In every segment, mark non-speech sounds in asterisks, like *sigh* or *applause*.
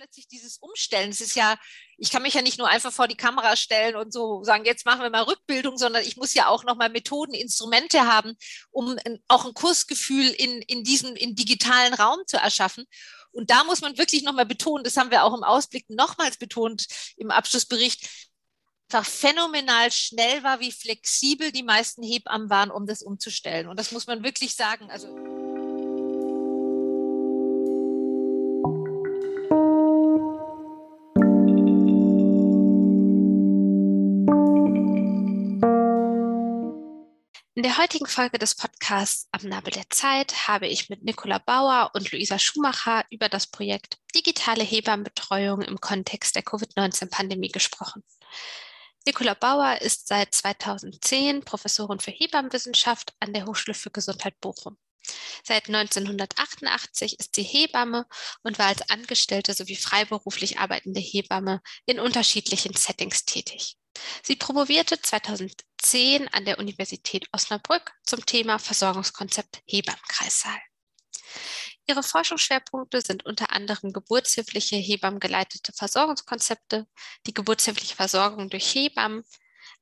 plötzlich dieses Umstellen. Es ist ja, ich kann mich ja nicht nur einfach vor die Kamera stellen und so sagen, jetzt machen wir mal Rückbildung, sondern ich muss ja auch nochmal Methoden, Instrumente haben, um auch ein Kursgefühl in, in diesem in digitalen Raum zu erschaffen. Und da muss man wirklich nochmal betonen, das haben wir auch im Ausblick nochmals betont im Abschlussbericht, einfach phänomenal schnell war, wie flexibel die meisten Hebammen waren, um das umzustellen. Und das muss man wirklich sagen. Also In der heutigen Folge des Podcasts Am Nabel der Zeit habe ich mit Nicola Bauer und Luisa Schumacher über das Projekt Digitale Hebammenbetreuung im Kontext der Covid-19-Pandemie gesprochen. Nicola Bauer ist seit 2010 Professorin für Hebammenwissenschaft an der Hochschule für Gesundheit Bochum. Seit 1988 ist sie Hebamme und war als Angestellte sowie freiberuflich arbeitende Hebamme in unterschiedlichen Settings tätig. Sie promovierte 2010 an der Universität Osnabrück zum Thema Versorgungskonzept Hebammenkreissaal. Ihre Forschungsschwerpunkte sind unter anderem geburtshilfliche Hebammengeleitete Versorgungskonzepte, die geburtshilfliche Versorgung durch Hebammen,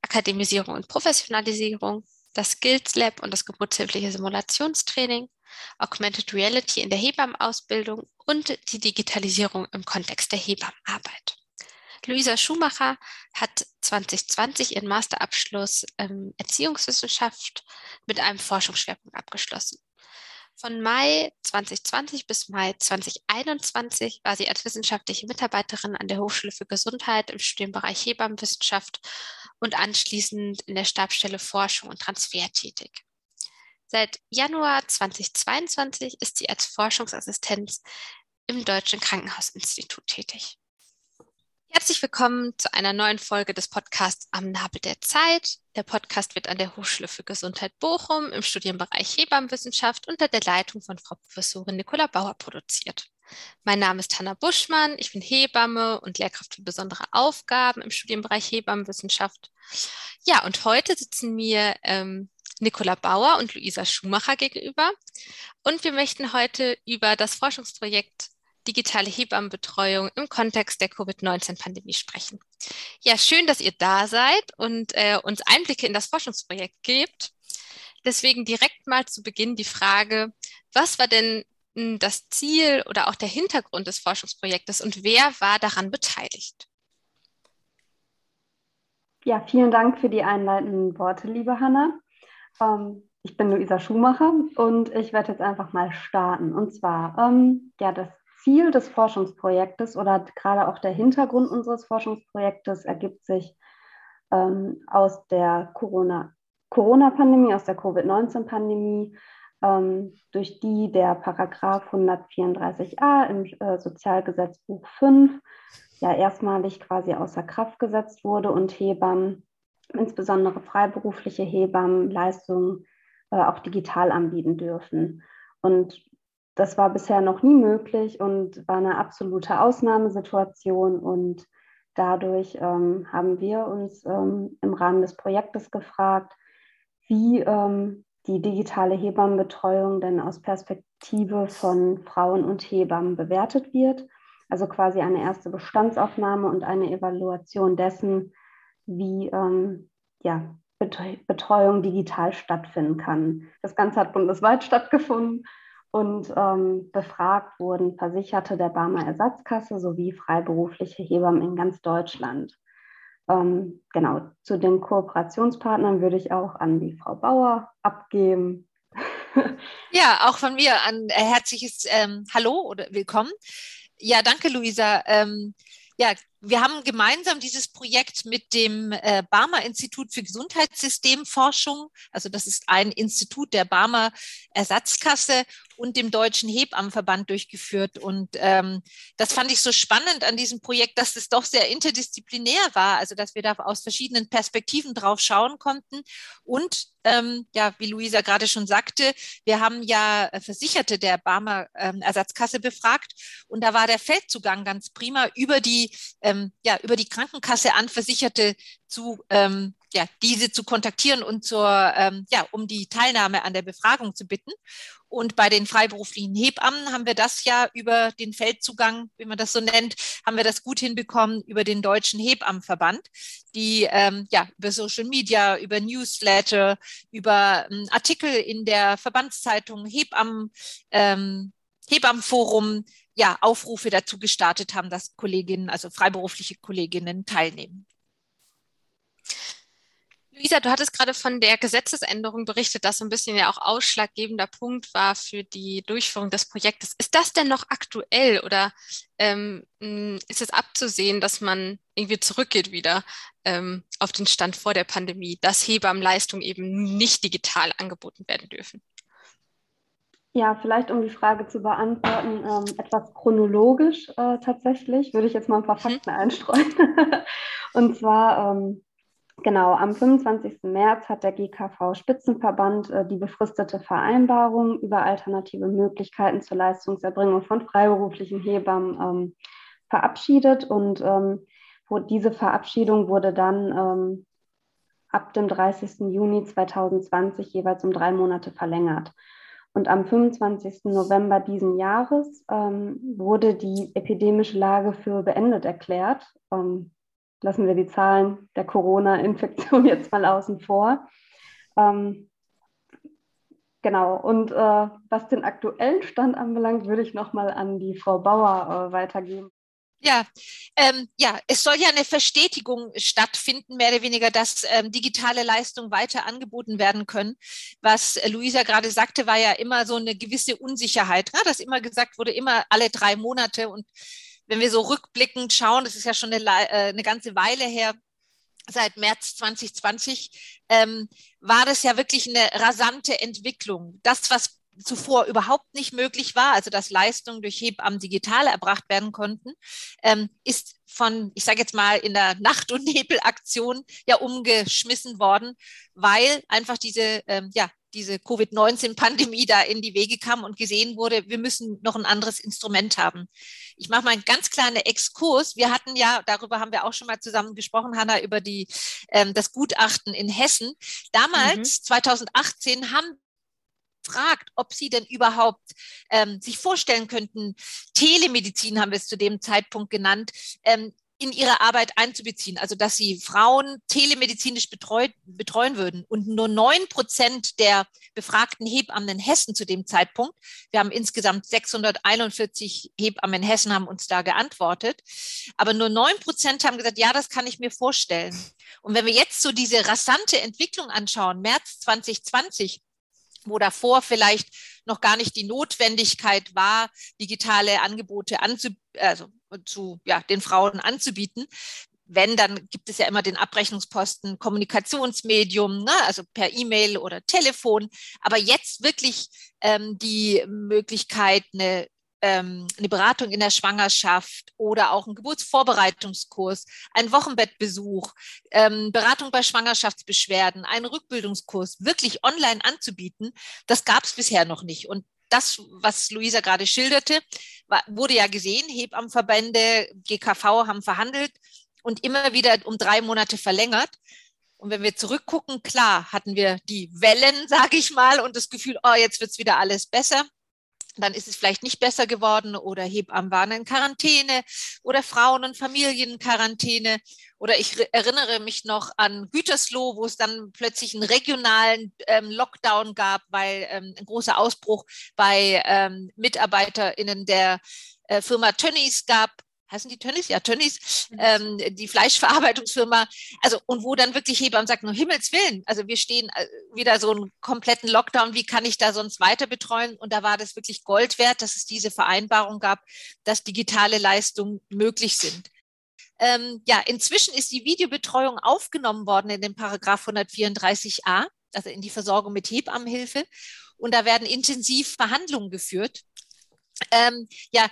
Akademisierung und Professionalisierung, das Skills Lab und das geburtshilfliche Simulationstraining, Augmented Reality in der Hebammenausbildung und die Digitalisierung im Kontext der Hebammenarbeit. Luisa Schumacher hat 2020 ihren Masterabschluss ähm, Erziehungswissenschaft mit einem Forschungsschwerpunkt abgeschlossen. Von Mai 2020 bis Mai 2021 war sie als wissenschaftliche Mitarbeiterin an der Hochschule für Gesundheit im Studienbereich Hebammenwissenschaft und anschließend in der Stabsstelle Forschung und Transfer tätig. Seit Januar 2022 ist sie als Forschungsassistenz im Deutschen Krankenhausinstitut tätig. Herzlich willkommen zu einer neuen Folge des Podcasts Am Nabel der Zeit. Der Podcast wird an der Hochschule für Gesundheit Bochum im Studienbereich Hebammenwissenschaft unter der Leitung von Frau Professorin Nicola Bauer produziert. Mein Name ist Hanna Buschmann, ich bin Hebamme und Lehrkraft für besondere Aufgaben im Studienbereich Hebammenwissenschaft. Ja, und heute sitzen mir ähm, Nicola Bauer und Luisa Schumacher gegenüber. Und wir möchten heute über das Forschungsprojekt digitale Hebammenbetreuung im Kontext der Covid-19-Pandemie sprechen. Ja, schön, dass ihr da seid und äh, uns Einblicke in das Forschungsprojekt gebt. Deswegen direkt mal zu Beginn die Frage, was war denn hm, das Ziel oder auch der Hintergrund des Forschungsprojektes und wer war daran beteiligt? Ja, vielen Dank für die einleitenden Worte, liebe Hanna. Ähm, ich bin Luisa Schumacher und ich werde jetzt einfach mal starten. Und zwar, ähm, ja, das Ziel des Forschungsprojektes oder gerade auch der Hintergrund unseres Forschungsprojektes ergibt sich ähm, aus der Corona, Corona-Pandemie, aus der Covid-19-Pandemie, ähm, durch die der Paragraph 134a im äh, Sozialgesetzbuch 5 ja erstmalig quasi außer Kraft gesetzt wurde und Hebammen, insbesondere freiberufliche Hebammen, Leistungen äh, auch digital anbieten dürfen. Und das war bisher noch nie möglich und war eine absolute Ausnahmesituation. Und dadurch ähm, haben wir uns ähm, im Rahmen des Projektes gefragt, wie ähm, die digitale Hebammenbetreuung denn aus Perspektive von Frauen und Hebammen bewertet wird. Also quasi eine erste Bestandsaufnahme und eine Evaluation dessen, wie ähm, ja, Betreuung digital stattfinden kann. Das Ganze hat bundesweit stattgefunden und ähm, befragt wurden Versicherte der Barmer Ersatzkasse sowie freiberufliche Hebammen in ganz Deutschland. Ähm, genau, zu den Kooperationspartnern würde ich auch an die Frau Bauer abgeben. *laughs* Ja, auch von mir ein äh, herzliches ähm, Hallo oder willkommen. Ja, danke, Luisa. Ähm, ja, wir haben gemeinsam dieses Projekt mit dem äh, Barmer Institut für Gesundheitssystemforschung, also das ist ein Institut der Barmer Ersatzkasse und dem Deutschen Hebammenverband durchgeführt. Und ähm, das fand ich so spannend an diesem Projekt, dass es doch sehr interdisziplinär war, also dass wir da aus verschiedenen Perspektiven drauf schauen konnten. Und ähm, ja, wie Luisa gerade schon sagte, wir haben ja Versicherte der Barmer ähm, Ersatzkasse befragt und da war der Feldzugang ganz prima über die ähm, ja, über die Krankenkasse an Versicherte zu ähm, ja, diese zu kontaktieren und zur, ähm, ja, um die Teilnahme an der Befragung zu bitten. Und bei den freiberuflichen Hebammen haben wir das ja über den Feldzugang, wie man das so nennt, haben wir das gut hinbekommen über den Deutschen Hebammenverband, die ähm, ja über Social Media, über Newsletter, über ähm, Artikel in der Verbandszeitung Hebammen, ähm, Hebammenforum, ja, Aufrufe dazu gestartet haben, dass Kolleginnen, also freiberufliche Kolleginnen teilnehmen. Luisa, du hattest gerade von der Gesetzesänderung berichtet, das so ein bisschen ja auch ausschlaggebender Punkt war für die Durchführung des Projektes. Ist das denn noch aktuell oder ähm, ist es abzusehen, dass man irgendwie zurückgeht wieder ähm, auf den Stand vor der Pandemie, dass Hebammenleistungen eben nicht digital angeboten werden dürfen? Ja, vielleicht um die Frage zu beantworten, ähm, etwas chronologisch äh, tatsächlich, würde ich jetzt mal ein paar mhm. Fakten einstreuen. *laughs* Und zwar ähm, Genau, am 25. März hat der GKV Spitzenverband äh, die befristete Vereinbarung über alternative Möglichkeiten zur Leistungserbringung von freiberuflichen Hebammen ähm, verabschiedet und ähm, diese Verabschiedung wurde dann ähm, ab dem 30. Juni 2020 jeweils um drei Monate verlängert. Und am 25. November diesen Jahres ähm, wurde die epidemische Lage für beendet erklärt. Ähm, lassen wir die Zahlen der Corona-Infektion *laughs* jetzt mal außen vor. Ähm, genau, und äh, was den aktuellen Stand anbelangt, würde ich nochmal an die Frau Bauer äh, weitergeben. Ja, ähm, ja, es soll ja eine Verstetigung stattfinden, mehr oder weniger, dass ähm, digitale Leistungen weiter angeboten werden können. Was Luisa gerade sagte, war ja immer so eine gewisse Unsicherheit, ne? dass immer gesagt wurde, immer alle drei Monate und wenn wir so rückblickend schauen, das ist ja schon eine, äh, eine ganze Weile her, seit März 2020, ähm, war das ja wirklich eine rasante Entwicklung. Das, was zuvor überhaupt nicht möglich war, also dass Leistungen durch Hebammen digital erbracht werden konnten, ähm, ist von, ich sage jetzt mal, in der Nacht- und Nebelaktion ja umgeschmissen worden, weil einfach diese ähm, ja, diese Covid-19-Pandemie da in die Wege kam und gesehen wurde, wir müssen noch ein anderes Instrument haben. Ich mache mal einen ganz kleinen Exkurs. Wir hatten ja, darüber haben wir auch schon mal zusammen gesprochen, Hanna, über die, ähm, das Gutachten in Hessen. Damals, mhm. 2018, haben gefragt, ob sie denn überhaupt ähm, sich vorstellen könnten, Telemedizin haben wir es zu dem Zeitpunkt genannt, ähm, in ihre Arbeit einzubeziehen, also dass sie Frauen telemedizinisch betreut, betreuen würden. Und nur neun Prozent der befragten Hebammen in Hessen zu dem Zeitpunkt, wir haben insgesamt 641 Hebammen in Hessen, haben uns da geantwortet, aber nur neun Prozent haben gesagt, ja, das kann ich mir vorstellen. Und wenn wir jetzt so diese rasante Entwicklung anschauen, März 2020, wo davor vielleicht noch gar nicht die Notwendigkeit war, digitale Angebote anzu, also zu ja, den Frauen anzubieten. Wenn, dann gibt es ja immer den Abrechnungsposten Kommunikationsmedium, ne, also per E-Mail oder Telefon. Aber jetzt wirklich ähm, die Möglichkeit, eine ähm, eine Beratung in der Schwangerschaft oder auch ein Geburtsvorbereitungskurs, ein Wochenbettbesuch, ähm, Beratung bei Schwangerschaftsbeschwerden, einen Rückbildungskurs wirklich online anzubieten, das gab es bisher noch nicht. Und das, was Luisa gerade schilderte, war, wurde ja gesehen. Hebammenverbände, GKV haben verhandelt und immer wieder um drei Monate verlängert. Und wenn wir zurückgucken, klar hatten wir die Wellen, *laughs* sage ich mal, und das Gefühl, oh, jetzt wird's wieder alles besser dann ist es vielleicht nicht besser geworden oder Hebammen waren in Quarantäne oder Frauen- und Familien in Quarantäne. Oder ich erinnere mich noch an Gütersloh, wo es dann plötzlich einen regionalen ähm, Lockdown gab, weil ähm, ein großer Ausbruch bei ähm, MitarbeiterInnen der äh, Firma Tönnies gab heißen die Tönnies? Ja, Tönnies, ähm, die Fleischverarbeitungsfirma. Also, und wo dann wirklich Hebammen sagt, nur Himmels Willen, also wir stehen äh, wieder so einen kompletten Lockdown, wie kann ich da sonst weiter betreuen? Und da war das wirklich Gold wert, dass es diese Vereinbarung gab, dass digitale Leistungen möglich sind. Ähm, ja, inzwischen ist die Videobetreuung aufgenommen worden in den Paragraph 134a, also in die Versorgung mit Hebammenhilfe. Und da werden intensiv Verhandlungen geführt. Ähm, ja,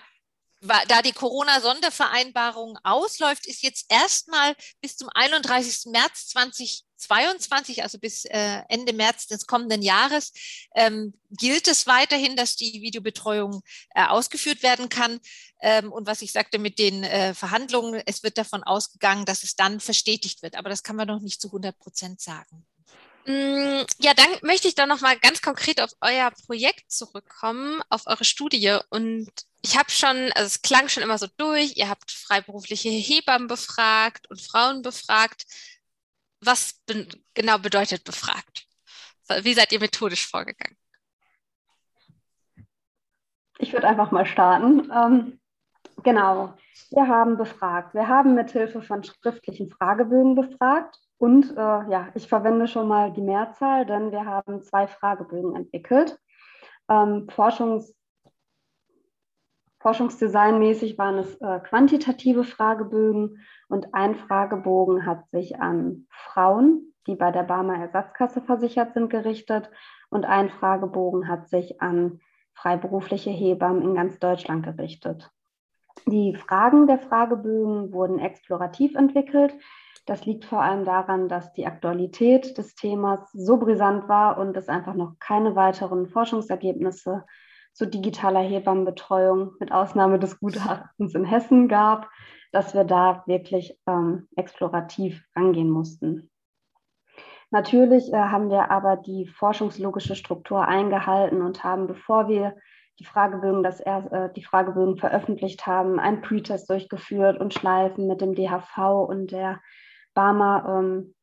da die Corona-Sondervereinbarung ausläuft, ist jetzt erstmal bis zum 31. März 20 2022, also bis äh, Ende März des kommenden Jahres, ähm, gilt es weiterhin, dass die Videobetreuung äh, ausgeführt werden kann. Ähm, und was ich sagte mit den äh, Verhandlungen, es wird davon ausgegangen, dass es dann verstetigt wird. Aber das kann man noch nicht zu 100 Prozent sagen. Mm, ja, dann möchte ich da nochmal ganz konkret auf euer Projekt zurückkommen, auf eure Studie. Und ich habe schon, also es klang schon immer so durch, ihr habt freiberufliche Hebammen befragt und Frauen befragt. Was be genau bedeutet befragt? Wie seid ihr methodisch vorgegangen? Ich würde einfach mal starten. Ähm, genau, wir haben befragt. Wir haben mithilfe von schriftlichen Fragebögen befragt und äh, ja, ich verwende schon mal die Mehrzahl, denn wir haben zwei Fragebögen entwickelt. Ähm, Forschungs Forschungsdesignmäßig waren es äh, quantitative Fragebögen und ein Fragebogen hat sich an Frauen, die bei der Barmer Ersatzkasse versichert sind, gerichtet und ein Fragebogen hat sich an freiberufliche Hebammen in ganz Deutschland gerichtet. Die Fragen der Fragebögen wurden explorativ entwickelt. Das liegt vor allem daran, dass die Aktualität des Themas so brisant war und es einfach noch keine weiteren Forschungsergebnisse zu digitaler Hebammenbetreuung mit Ausnahme des Gutachtens in Hessen gab, dass wir da wirklich ähm, explorativ rangehen mussten. Natürlich äh, haben wir aber die forschungslogische Struktur eingehalten und haben, bevor wir die Fragebögen, das äh, die Fragebögen veröffentlicht haben, einen Pretest durchgeführt und Schleifen mit dem DHV und der Barmer ähm,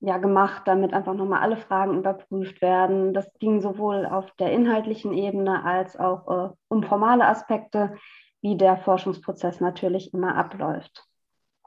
ja, gemacht, damit einfach nochmal alle Fragen überprüft werden. Das ging sowohl auf der inhaltlichen Ebene als auch äh, um formale Aspekte, wie der Forschungsprozess natürlich immer abläuft.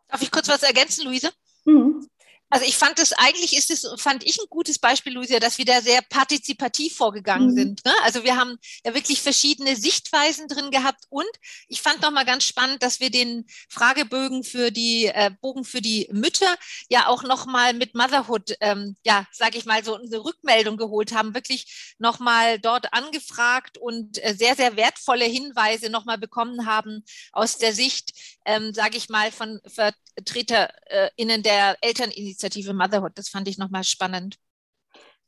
Darf ich kurz was ergänzen, Luise? Mhm. Also ich fand es eigentlich ist es fand ich ein gutes Beispiel, Lucia, dass wir da sehr partizipativ vorgegangen mhm. sind. Ne? Also wir haben ja wirklich verschiedene Sichtweisen drin gehabt und ich fand noch mal ganz spannend, dass wir den Fragebögen für die äh, Bogen für die Mütter ja auch noch mal mit Motherhood, ähm, ja sage ich mal so eine Rückmeldung geholt haben, wirklich noch mal dort angefragt und äh, sehr sehr wertvolle Hinweise noch mal bekommen haben aus der Sicht, ähm, sage ich mal von VertreterInnen der Elterninitiative Initiative Motherhood. Das fand ich nochmal spannend.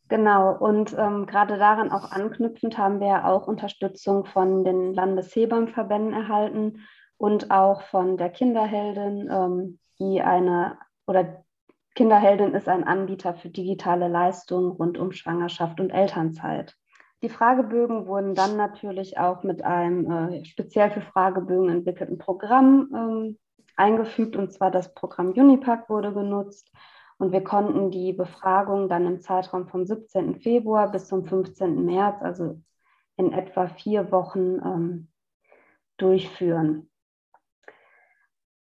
Genau, und ähm, gerade daran auch anknüpfend haben wir auch Unterstützung von den Landeshebammenverbänden erhalten und auch von der Kinderheldin, ähm, die eine oder Kinderheldin ist ein Anbieter für digitale Leistungen rund um Schwangerschaft und Elternzeit. Die Fragebögen wurden dann natürlich auch mit einem äh, speziell für Fragebögen entwickelten Programm ähm, eingefügt, und zwar das Programm Unipack wurde genutzt. Und wir konnten die Befragung dann im Zeitraum vom 17. Februar bis zum 15. März, also in etwa vier Wochen, ähm, durchführen.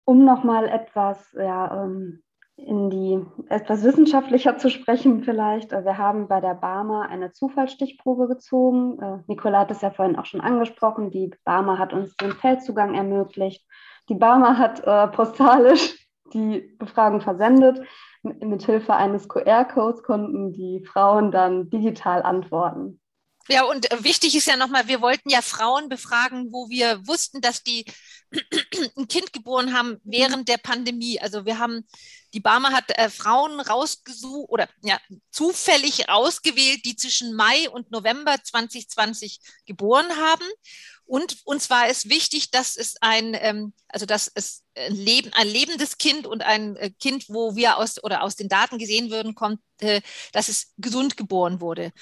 Um nochmal etwas ja, ähm, in die etwas wissenschaftlicher zu sprechen vielleicht. Wir haben bei der Barmer eine Zufallsstichprobe gezogen. Äh, Nicola hat es ja vorhin auch schon angesprochen. Die Barmer hat uns den Feldzugang ermöglicht. Die Barmer hat äh, postalisch *laughs* die Befragung versendet mit Hilfe eines QR-Codes konnten die Frauen dann digital antworten. Ja, und äh, wichtig ist ja nochmal, wir wollten ja Frauen befragen, wo wir wussten, dass die *clears throat* ein Kind geboren haben während der Pandemie. Also wir haben, die Barmer hat äh, Frauen rausgesucht oder ja, zufällig rausgewählt, die zwischen Mai und November 2020 geboren haben. Und uns war es wichtig, dass es ein, ähm, also dass es ein, Leben, ein lebendes Kind und ein äh, Kind, wo wir aus oder aus den Daten gesehen würden, kommt, äh, dass es gesund geboren wurde.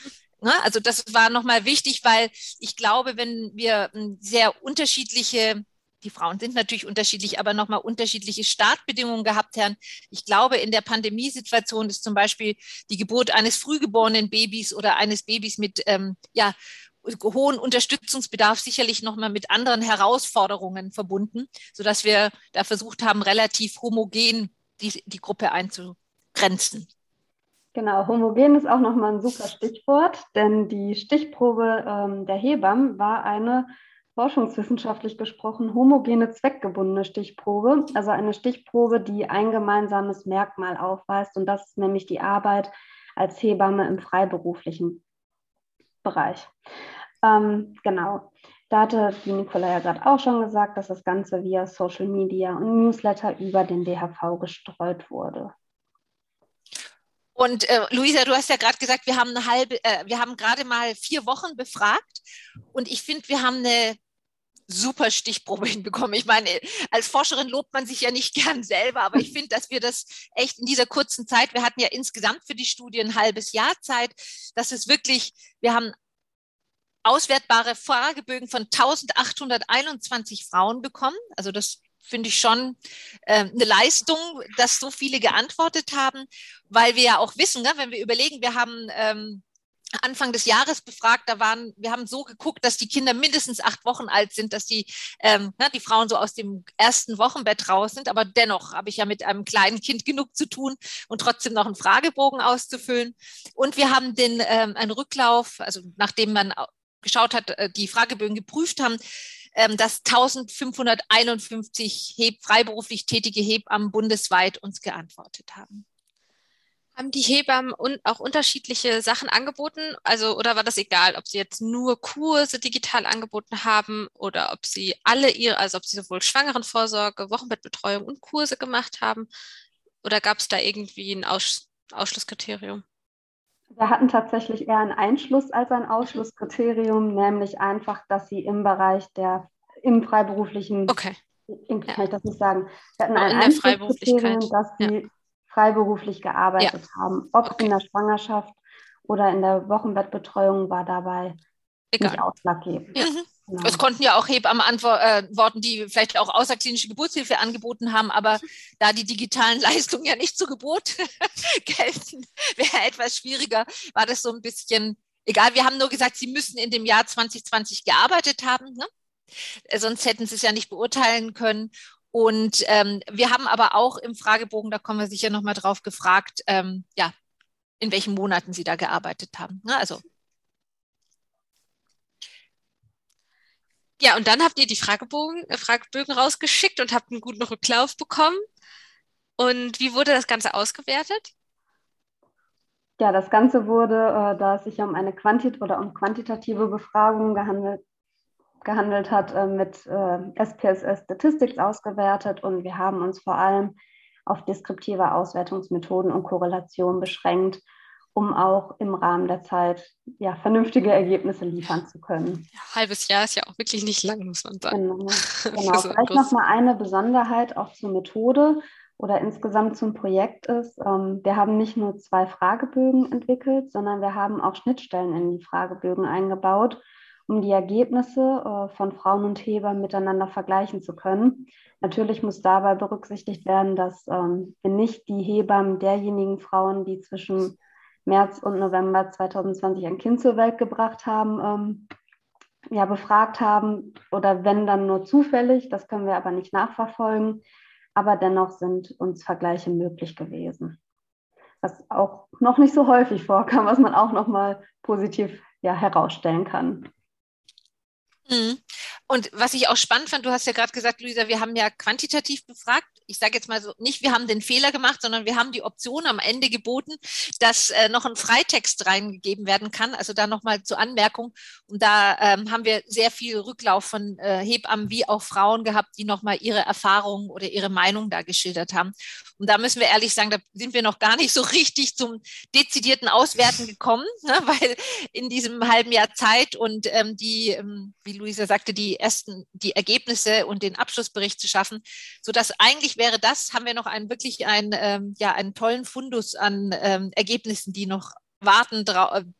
Ne? Also das war nochmal wichtig, weil ich glaube, wenn wir ähm, sehr unterschiedliche die Frauen sind natürlich unterschiedlich, aber nochmal unterschiedliche Startbedingungen gehabt haben. Ich glaube, in der Pandemiesituation ist zum Beispiel die Geburt eines frühgeborenen Babys oder eines Babys mit ähm, ja, hohen Unterstützungsbedarf sicherlich nochmal mit anderen Herausforderungen verbunden, sodass wir da versucht haben, relativ homogen die, die Gruppe einzugrenzen. Genau, homogen ist auch nochmal ein super Stichwort, denn die Stichprobe ähm, der Hebammen war eine forschungswissenschaftlich gesprochen homogene zweckgebundene Stichprobe, also eine Stichprobe, die ein gemeinsames Merkmal aufweist und das ist nämlich die Arbeit als Hebamme im freiberuflichen Bereich. Ähm, genau. Da hatte die Nicola ja gerade auch schon gesagt, dass das Ganze via Social Media und Newsletter über den DHV gestreut wurde. Und äh, Luisa, du hast ja gerade gesagt, wir haben eine halbe, äh, wir haben gerade mal vier Wochen befragt und ich finde, wir haben eine super Stichprobe *laughs* hinbekommen. Ich meine, als Forscherin lobt man sich ja nicht *laughs* gern selber, aber ich finde, dass wir das echt in dieser kurzen Zeit, wir hatten ja insgesamt für die Studie ein halbes Jahr Zeit, dass es wirklich, wir haben auswertbare Fragebögen von 1821 Frauen bekommen. Also das finde ich schon äh, eine Leistung, dass so viele geantwortet haben, weil wir ja auch wissen, ne, wenn wir überlegen, wir haben ähm, Anfang des Jahres befragt, da waren, wir haben so geguckt, dass die Kinder mindestens acht Wochen alt sind, dass die, ähm, na, die Frauen so aus dem ersten Wochenbett raus sind. Aber dennoch habe ich ja mit einem kleinen Kind genug zu tun und trotzdem noch einen Fragebogen auszufüllen. Und wir haben den ähm, einen Rücklauf, also nachdem man geschaut hat, äh, die Fragebögen geprüft haben, ähm, dass 1551 Heb freiberuflich tätige Hebammen bundesweit uns geantwortet haben. Haben die Hebammen auch unterschiedliche Sachen angeboten? Also, oder war das egal, ob sie jetzt nur Kurse digital angeboten haben oder ob sie alle ihre, also ob sie sowohl Schwangerenvorsorge, Wochenbettbetreuung und Kurse gemacht haben? Oder gab es da irgendwie ein Aus Ausschlusskriterium? Wir hatten tatsächlich eher einen Einschluss als ein Ausschlusskriterium, nämlich einfach, dass sie im Bereich der im freiberuflichen, okay. in, kann ja. ich das nicht sagen, wir hatten ein Einschlusskriterium, dass sie ja. freiberuflich gearbeitet ja. haben. Ob okay. in der Schwangerschaft oder in der Wochenbettbetreuung war dabei Egal. nicht ausschlaggebend. Mhm. Genau. Es konnten ja auch Hebammen antworten, äh, die vielleicht auch außerklinische Geburtshilfe angeboten haben, aber *laughs* da die digitalen Leistungen ja nicht zu Gebot *laughs* gelten, wäre etwas schwieriger, war das so ein bisschen egal. Wir haben nur gesagt, sie müssen in dem Jahr 2020 gearbeitet haben, ne? sonst hätten sie es ja nicht beurteilen können. Und ähm, wir haben aber auch im Fragebogen, da kommen wir sicher nochmal drauf gefragt, ähm, ja, in welchen Monaten sie da gearbeitet haben. Ne? Also Ja, und dann habt ihr die Fragebogen, äh, Fragebögen rausgeschickt und habt einen guten Rücklauf bekommen. Und wie wurde das Ganze ausgewertet? Ja, das Ganze wurde, äh, da es sich um eine Quantit oder um quantitative Befragung gehandelt, gehandelt hat, äh, mit äh, SPSS Statistics ausgewertet und wir haben uns vor allem auf deskriptive Auswertungsmethoden und Korrelation beschränkt um auch im Rahmen der Zeit ja, vernünftige Ergebnisse liefern zu können. Ja, halbes Jahr ist ja auch wirklich nicht lang, muss man sagen. Genau, *laughs* genau. vielleicht noch mal eine Besonderheit auch zur Methode oder insgesamt zum Projekt ist, ähm, wir haben nicht nur zwei Fragebögen entwickelt, sondern wir haben auch Schnittstellen in die Fragebögen eingebaut, um die Ergebnisse äh, von Frauen und Hebammen miteinander vergleichen zu können. Natürlich muss dabei berücksichtigt werden, dass ähm, wir nicht die Hebammen derjenigen Frauen, die zwischen März und November 2020 ein Kind zur Welt gebracht haben, ähm, ja, befragt haben oder wenn dann nur zufällig, das können wir aber nicht nachverfolgen, aber dennoch sind uns Vergleiche möglich gewesen. Was auch noch nicht so häufig vorkam, was man auch noch mal positiv ja, herausstellen kann. Mhm. Und was ich auch spannend fand, du hast ja gerade gesagt, Luisa, wir haben ja quantitativ befragt. Ich sage jetzt mal so, nicht wir haben den Fehler gemacht, sondern wir haben die Option am Ende geboten, dass äh, noch ein Freitext reingegeben werden kann. Also da nochmal zur Anmerkung. Und da ähm, haben wir sehr viel Rücklauf von äh, Hebammen wie auch Frauen gehabt, die nochmal ihre Erfahrungen oder ihre Meinung da geschildert haben. Und da müssen wir ehrlich sagen, da sind wir noch gar nicht so richtig zum dezidierten Auswerten gekommen, ne? *laughs* weil in diesem halben Jahr Zeit und ähm, die, ähm, wie Luisa sagte, die ersten, die Ergebnisse und den Abschlussbericht zu schaffen, sodass eigentlich wäre das, haben wir noch einen wirklich einen, ähm, ja, einen tollen Fundus an ähm, Ergebnissen, die noch warten,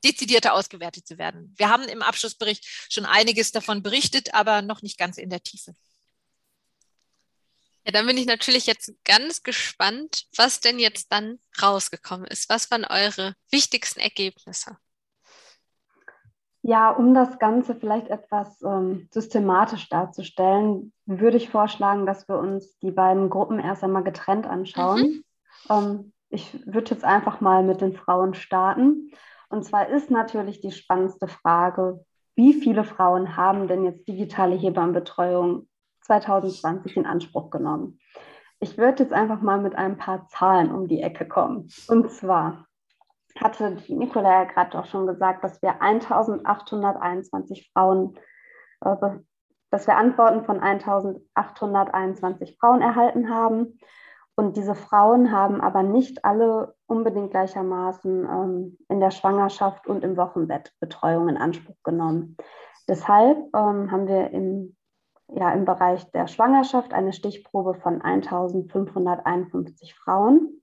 dezidierter ausgewertet zu werden. Wir haben im Abschlussbericht schon einiges davon berichtet, aber noch nicht ganz in der Tiefe. Ja, dann bin ich natürlich jetzt ganz gespannt, was denn jetzt dann rausgekommen ist. Was waren eure wichtigsten Ergebnisse? Ja, um das Ganze vielleicht etwas ähm, systematisch darzustellen, würde ich vorschlagen, dass wir uns die beiden Gruppen erst einmal getrennt anschauen. Mhm. Ähm, ich würde jetzt einfach mal mit den Frauen starten. Und zwar ist natürlich die spannendste Frage, wie viele Frauen haben denn jetzt digitale Hebammenbetreuung 2020 in Anspruch genommen? Ich würde jetzt einfach mal mit ein paar Zahlen um die Ecke kommen. Und zwar hatte die Nicola ja gerade auch schon gesagt, dass wir 1821 Frauen, äh, dass wir Antworten von 1821 Frauen erhalten haben. Und diese Frauen haben aber nicht alle unbedingt gleichermaßen ähm, in der Schwangerschaft und im Wochenbett Betreuung in Anspruch genommen. Deshalb ähm, haben wir im, ja, im Bereich der Schwangerschaft eine Stichprobe von 1551 Frauen.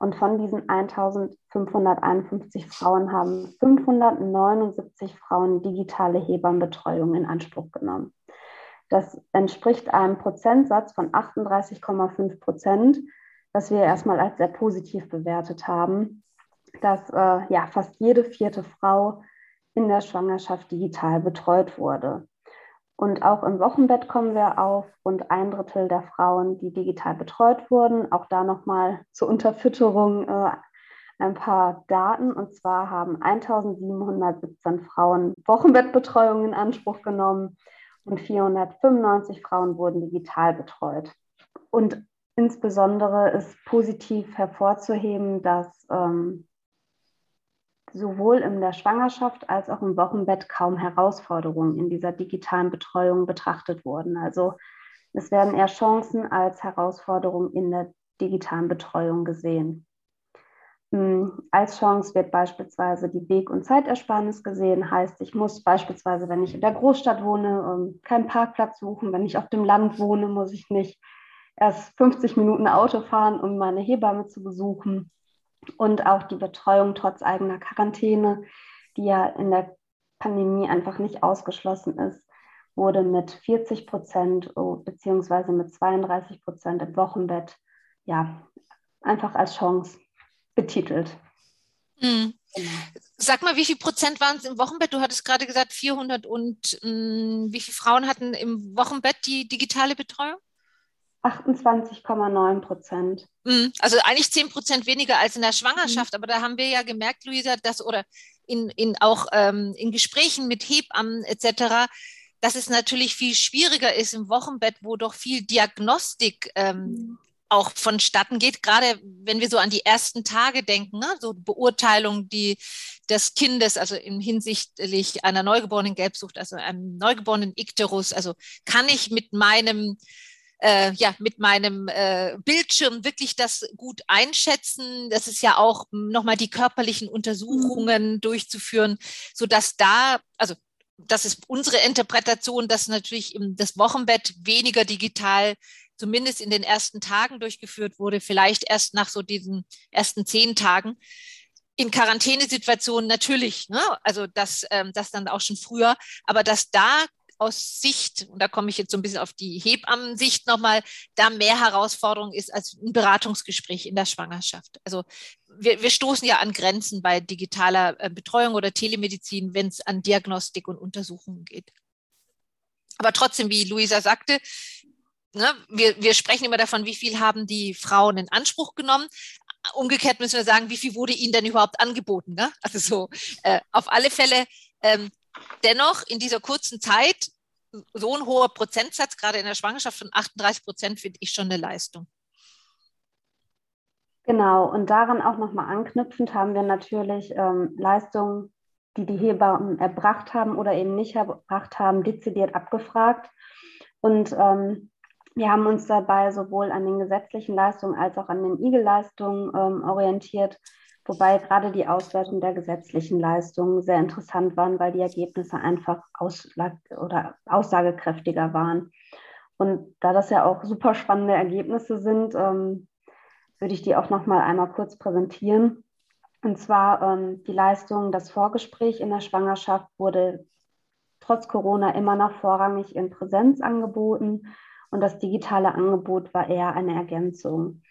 Und von diesen 1551 Frauen haben 579 Frauen digitale Hebammenbetreuung in Anspruch genommen. Das entspricht einem Prozentsatz von 38,5 Prozent, was wir erstmal als sehr positiv bewertet haben, dass äh, ja, fast jede vierte Frau in der Schwangerschaft digital betreut wurde. Und auch im Wochenbett kommen wir auf rund ein Drittel der Frauen, die digital betreut wurden. Auch da nochmal zur Unterfütterung äh, ein paar Daten. Und zwar haben 1717 Frauen Wochenbettbetreuung in Anspruch genommen und 495 Frauen wurden digital betreut. Und insbesondere ist positiv hervorzuheben, dass ähm, sowohl in der Schwangerschaft als auch im Wochenbett kaum Herausforderungen in dieser digitalen Betreuung betrachtet wurden. Also es werden eher Chancen als Herausforderungen in der digitalen Betreuung gesehen. Hm, als Chance wird beispielsweise die Weg- und Zeitersparnis gesehen. Heißt, ich muss beispielsweise, wenn ich in der Großstadt wohne, ähm, keinen Parkplatz suchen. Wenn ich auf dem Land wohne, muss ich nicht erst 50 Minuten Auto fahren, um meine Hebamme zu besuchen und auch die Betreuung trotz eigener Quarantäne, die ja in der Pandemie einfach nicht ausgeschlossen ist, wurde mit 40 Prozent oh, beziehungsweise mit 32 Prozent im Wochenbett ja einfach als Chance betitelt. Mhm. Sag mal, wie viel Prozent waren es im Wochenbett? Du hattest gerade gesagt 400 und mh, hm, wie viele Frauen hatten im Wochenbett die digitale Betreuung? 28,9 Prozent. Mhm. Also eigentlich 10 Prozent weniger als in der Schwangerschaft. Mhm. Aber da haben wir ja gemerkt, Luisa, dass oder in, in auch ähm, in Gesprächen mit Hebammen etc., dass es natürlich viel schwieriger ist im Wochenbett, wo doch viel Diagnostik ähm, mhm. auch vonstatten geht, gerade wenn wir so an die ersten Tage denken, ne? so Beurteilung die, des Kindes, also in hinsichtlich einer neugeborenen Gelbsucht, also einem neugeborenen Ikterus, also kann ich mit meinem äh, ja, mit meinem äh, Bildschirm wirklich das gut einschätzen. Das ist ja auch nochmal die körperlichen Untersuchungen mhm. durchzuführen, so dass da, also das ist unsere Interpretation, dass natürlich das Wochenbett weniger digital zumindest in den ersten Tagen durchgeführt wurde, vielleicht erst nach so diesen ersten zehn Tagen. In Quarantänesituationen natürlich, ne? also das, ähm, das dann auch schon früher, aber dass da aus Sicht, und da komme ich jetzt so ein bisschen auf die Hebammensicht nochmal, da mehr Herausforderung ist als ein Beratungsgespräch in der Schwangerschaft. Also wir, wir stoßen ja an Grenzen bei digitaler äh, Betreuung oder Telemedizin, wenn es an Diagnostik und Untersuchungen geht. Aber trotzdem, wie Luisa sagte, ne, wir, wir sprechen immer davon, wie viel haben die Frauen in Anspruch genommen umgekehrt müssen wir sagen, wie viel wurde ihnen denn überhaupt angeboten? Ne? Also so äh, auf alle Fälle ähm, dennoch in dieser kurzen Zeit so ein hoher Prozentsatz, gerade in der Schwangerschaft von 38 Prozent, finde ich schon eine Leistung. Genau, und daran auch nochmal anknüpfend haben wir natürlich ähm, Leistungen, die die Hebammen erbracht haben oder eben nicht erbracht haben, dezidiert abgefragt. Und ähm, wir haben uns dabei sowohl an den gesetzlichen Leistungen als auch an den IGE-Leistungen ähm, orientiert wobei gerade die Auswertung der gesetzlichen Leistungen sehr interessant waren, weil die Ergebnisse einfach ausschlag oder aussagekräftiger waren. Und da das ja auch super spannende Ergebnisse sind, ähm, würde ich die auch noch mal einmal kurz präsentieren. Und zwar ähm, die Leistung, das Vorgespräch in der Schwangerschaft wurde trotz Corona immer noch vorrangig in Präsenz angeboten und das digitale Angebot war eher eine Ergänzung.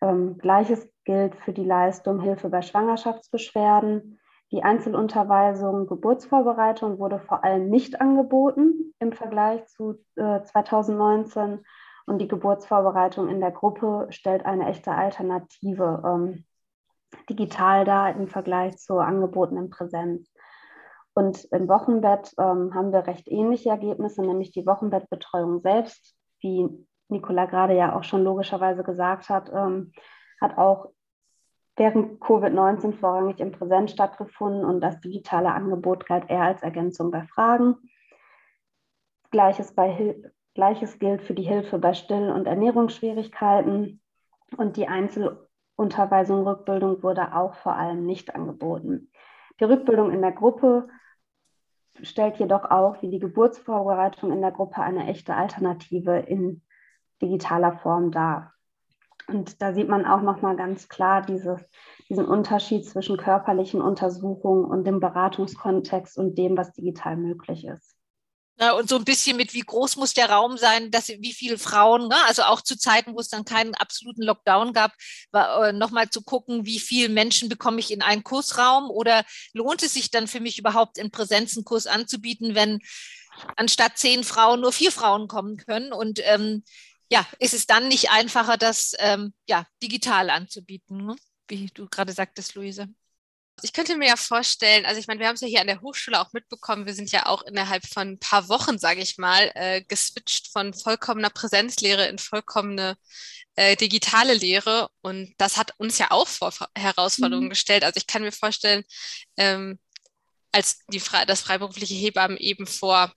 Ähm, Gleiches gilt für die Leistung Hilfe bei Schwangerschaftsbeschwerden. Die Einzelunterweisung Geburtsvorbereitung wurde vor allem nicht angeboten im Vergleich zu äh, 2019 und die Geburtsvorbereitung in der Gruppe stellt eine echte Alternative ähm, digital dar im Vergleich zu Angeboten in Präsenz. Und im Wochenbett ähm, haben wir recht ähnliche Ergebnisse, nämlich die Wochenbettbetreuung selbst, wie Nicola gerade ja auch schon logischerweise gesagt hat, ähm, hat auch während Covid-19 vorrangig im Präsenz stattgefunden und das digitale Angebot galt eher als Ergänzung bei Fragen. Gleiches, bei, Gleiches gilt für die Hilfe bei Still- und Ernährungsschwierigkeiten. Und die Einzelunterweisung, Rückbildung wurde auch vor allem nicht angeboten. Die Rückbildung in der Gruppe stellt jedoch auch wie die Geburtsvorbereitung in der Gruppe eine echte Alternative in digitaler Form dar. Und da sieht man auch nochmal ganz klar dieses, diesen Unterschied zwischen körperlichen Untersuchungen und dem Beratungskontext und dem, was digital möglich ist. Ja, und so ein bisschen mit, wie groß muss der Raum sein, dass wie viele Frauen, ne, also auch zu Zeiten, wo es dann keinen absoluten Lockdown gab, äh, nochmal zu gucken, wie viele Menschen bekomme ich in einen Kursraum? Oder lohnt es sich dann für mich überhaupt in Präsenz einen Kurs anzubieten, wenn anstatt zehn Frauen nur vier Frauen kommen können? Und ähm, ja, ist es dann nicht einfacher, das ähm, ja, digital anzubieten, ne? wie du gerade sagtest, Luise? Ich könnte mir ja vorstellen, also ich meine, wir haben es ja hier an der Hochschule auch mitbekommen, wir sind ja auch innerhalb von ein paar Wochen, sage ich mal, äh, geswitcht von vollkommener Präsenzlehre in vollkommene äh, digitale Lehre. Und das hat uns ja auch vor Herausforderungen mhm. gestellt. Also ich kann mir vorstellen, ähm, als die, das freiberufliche Hebammen eben vor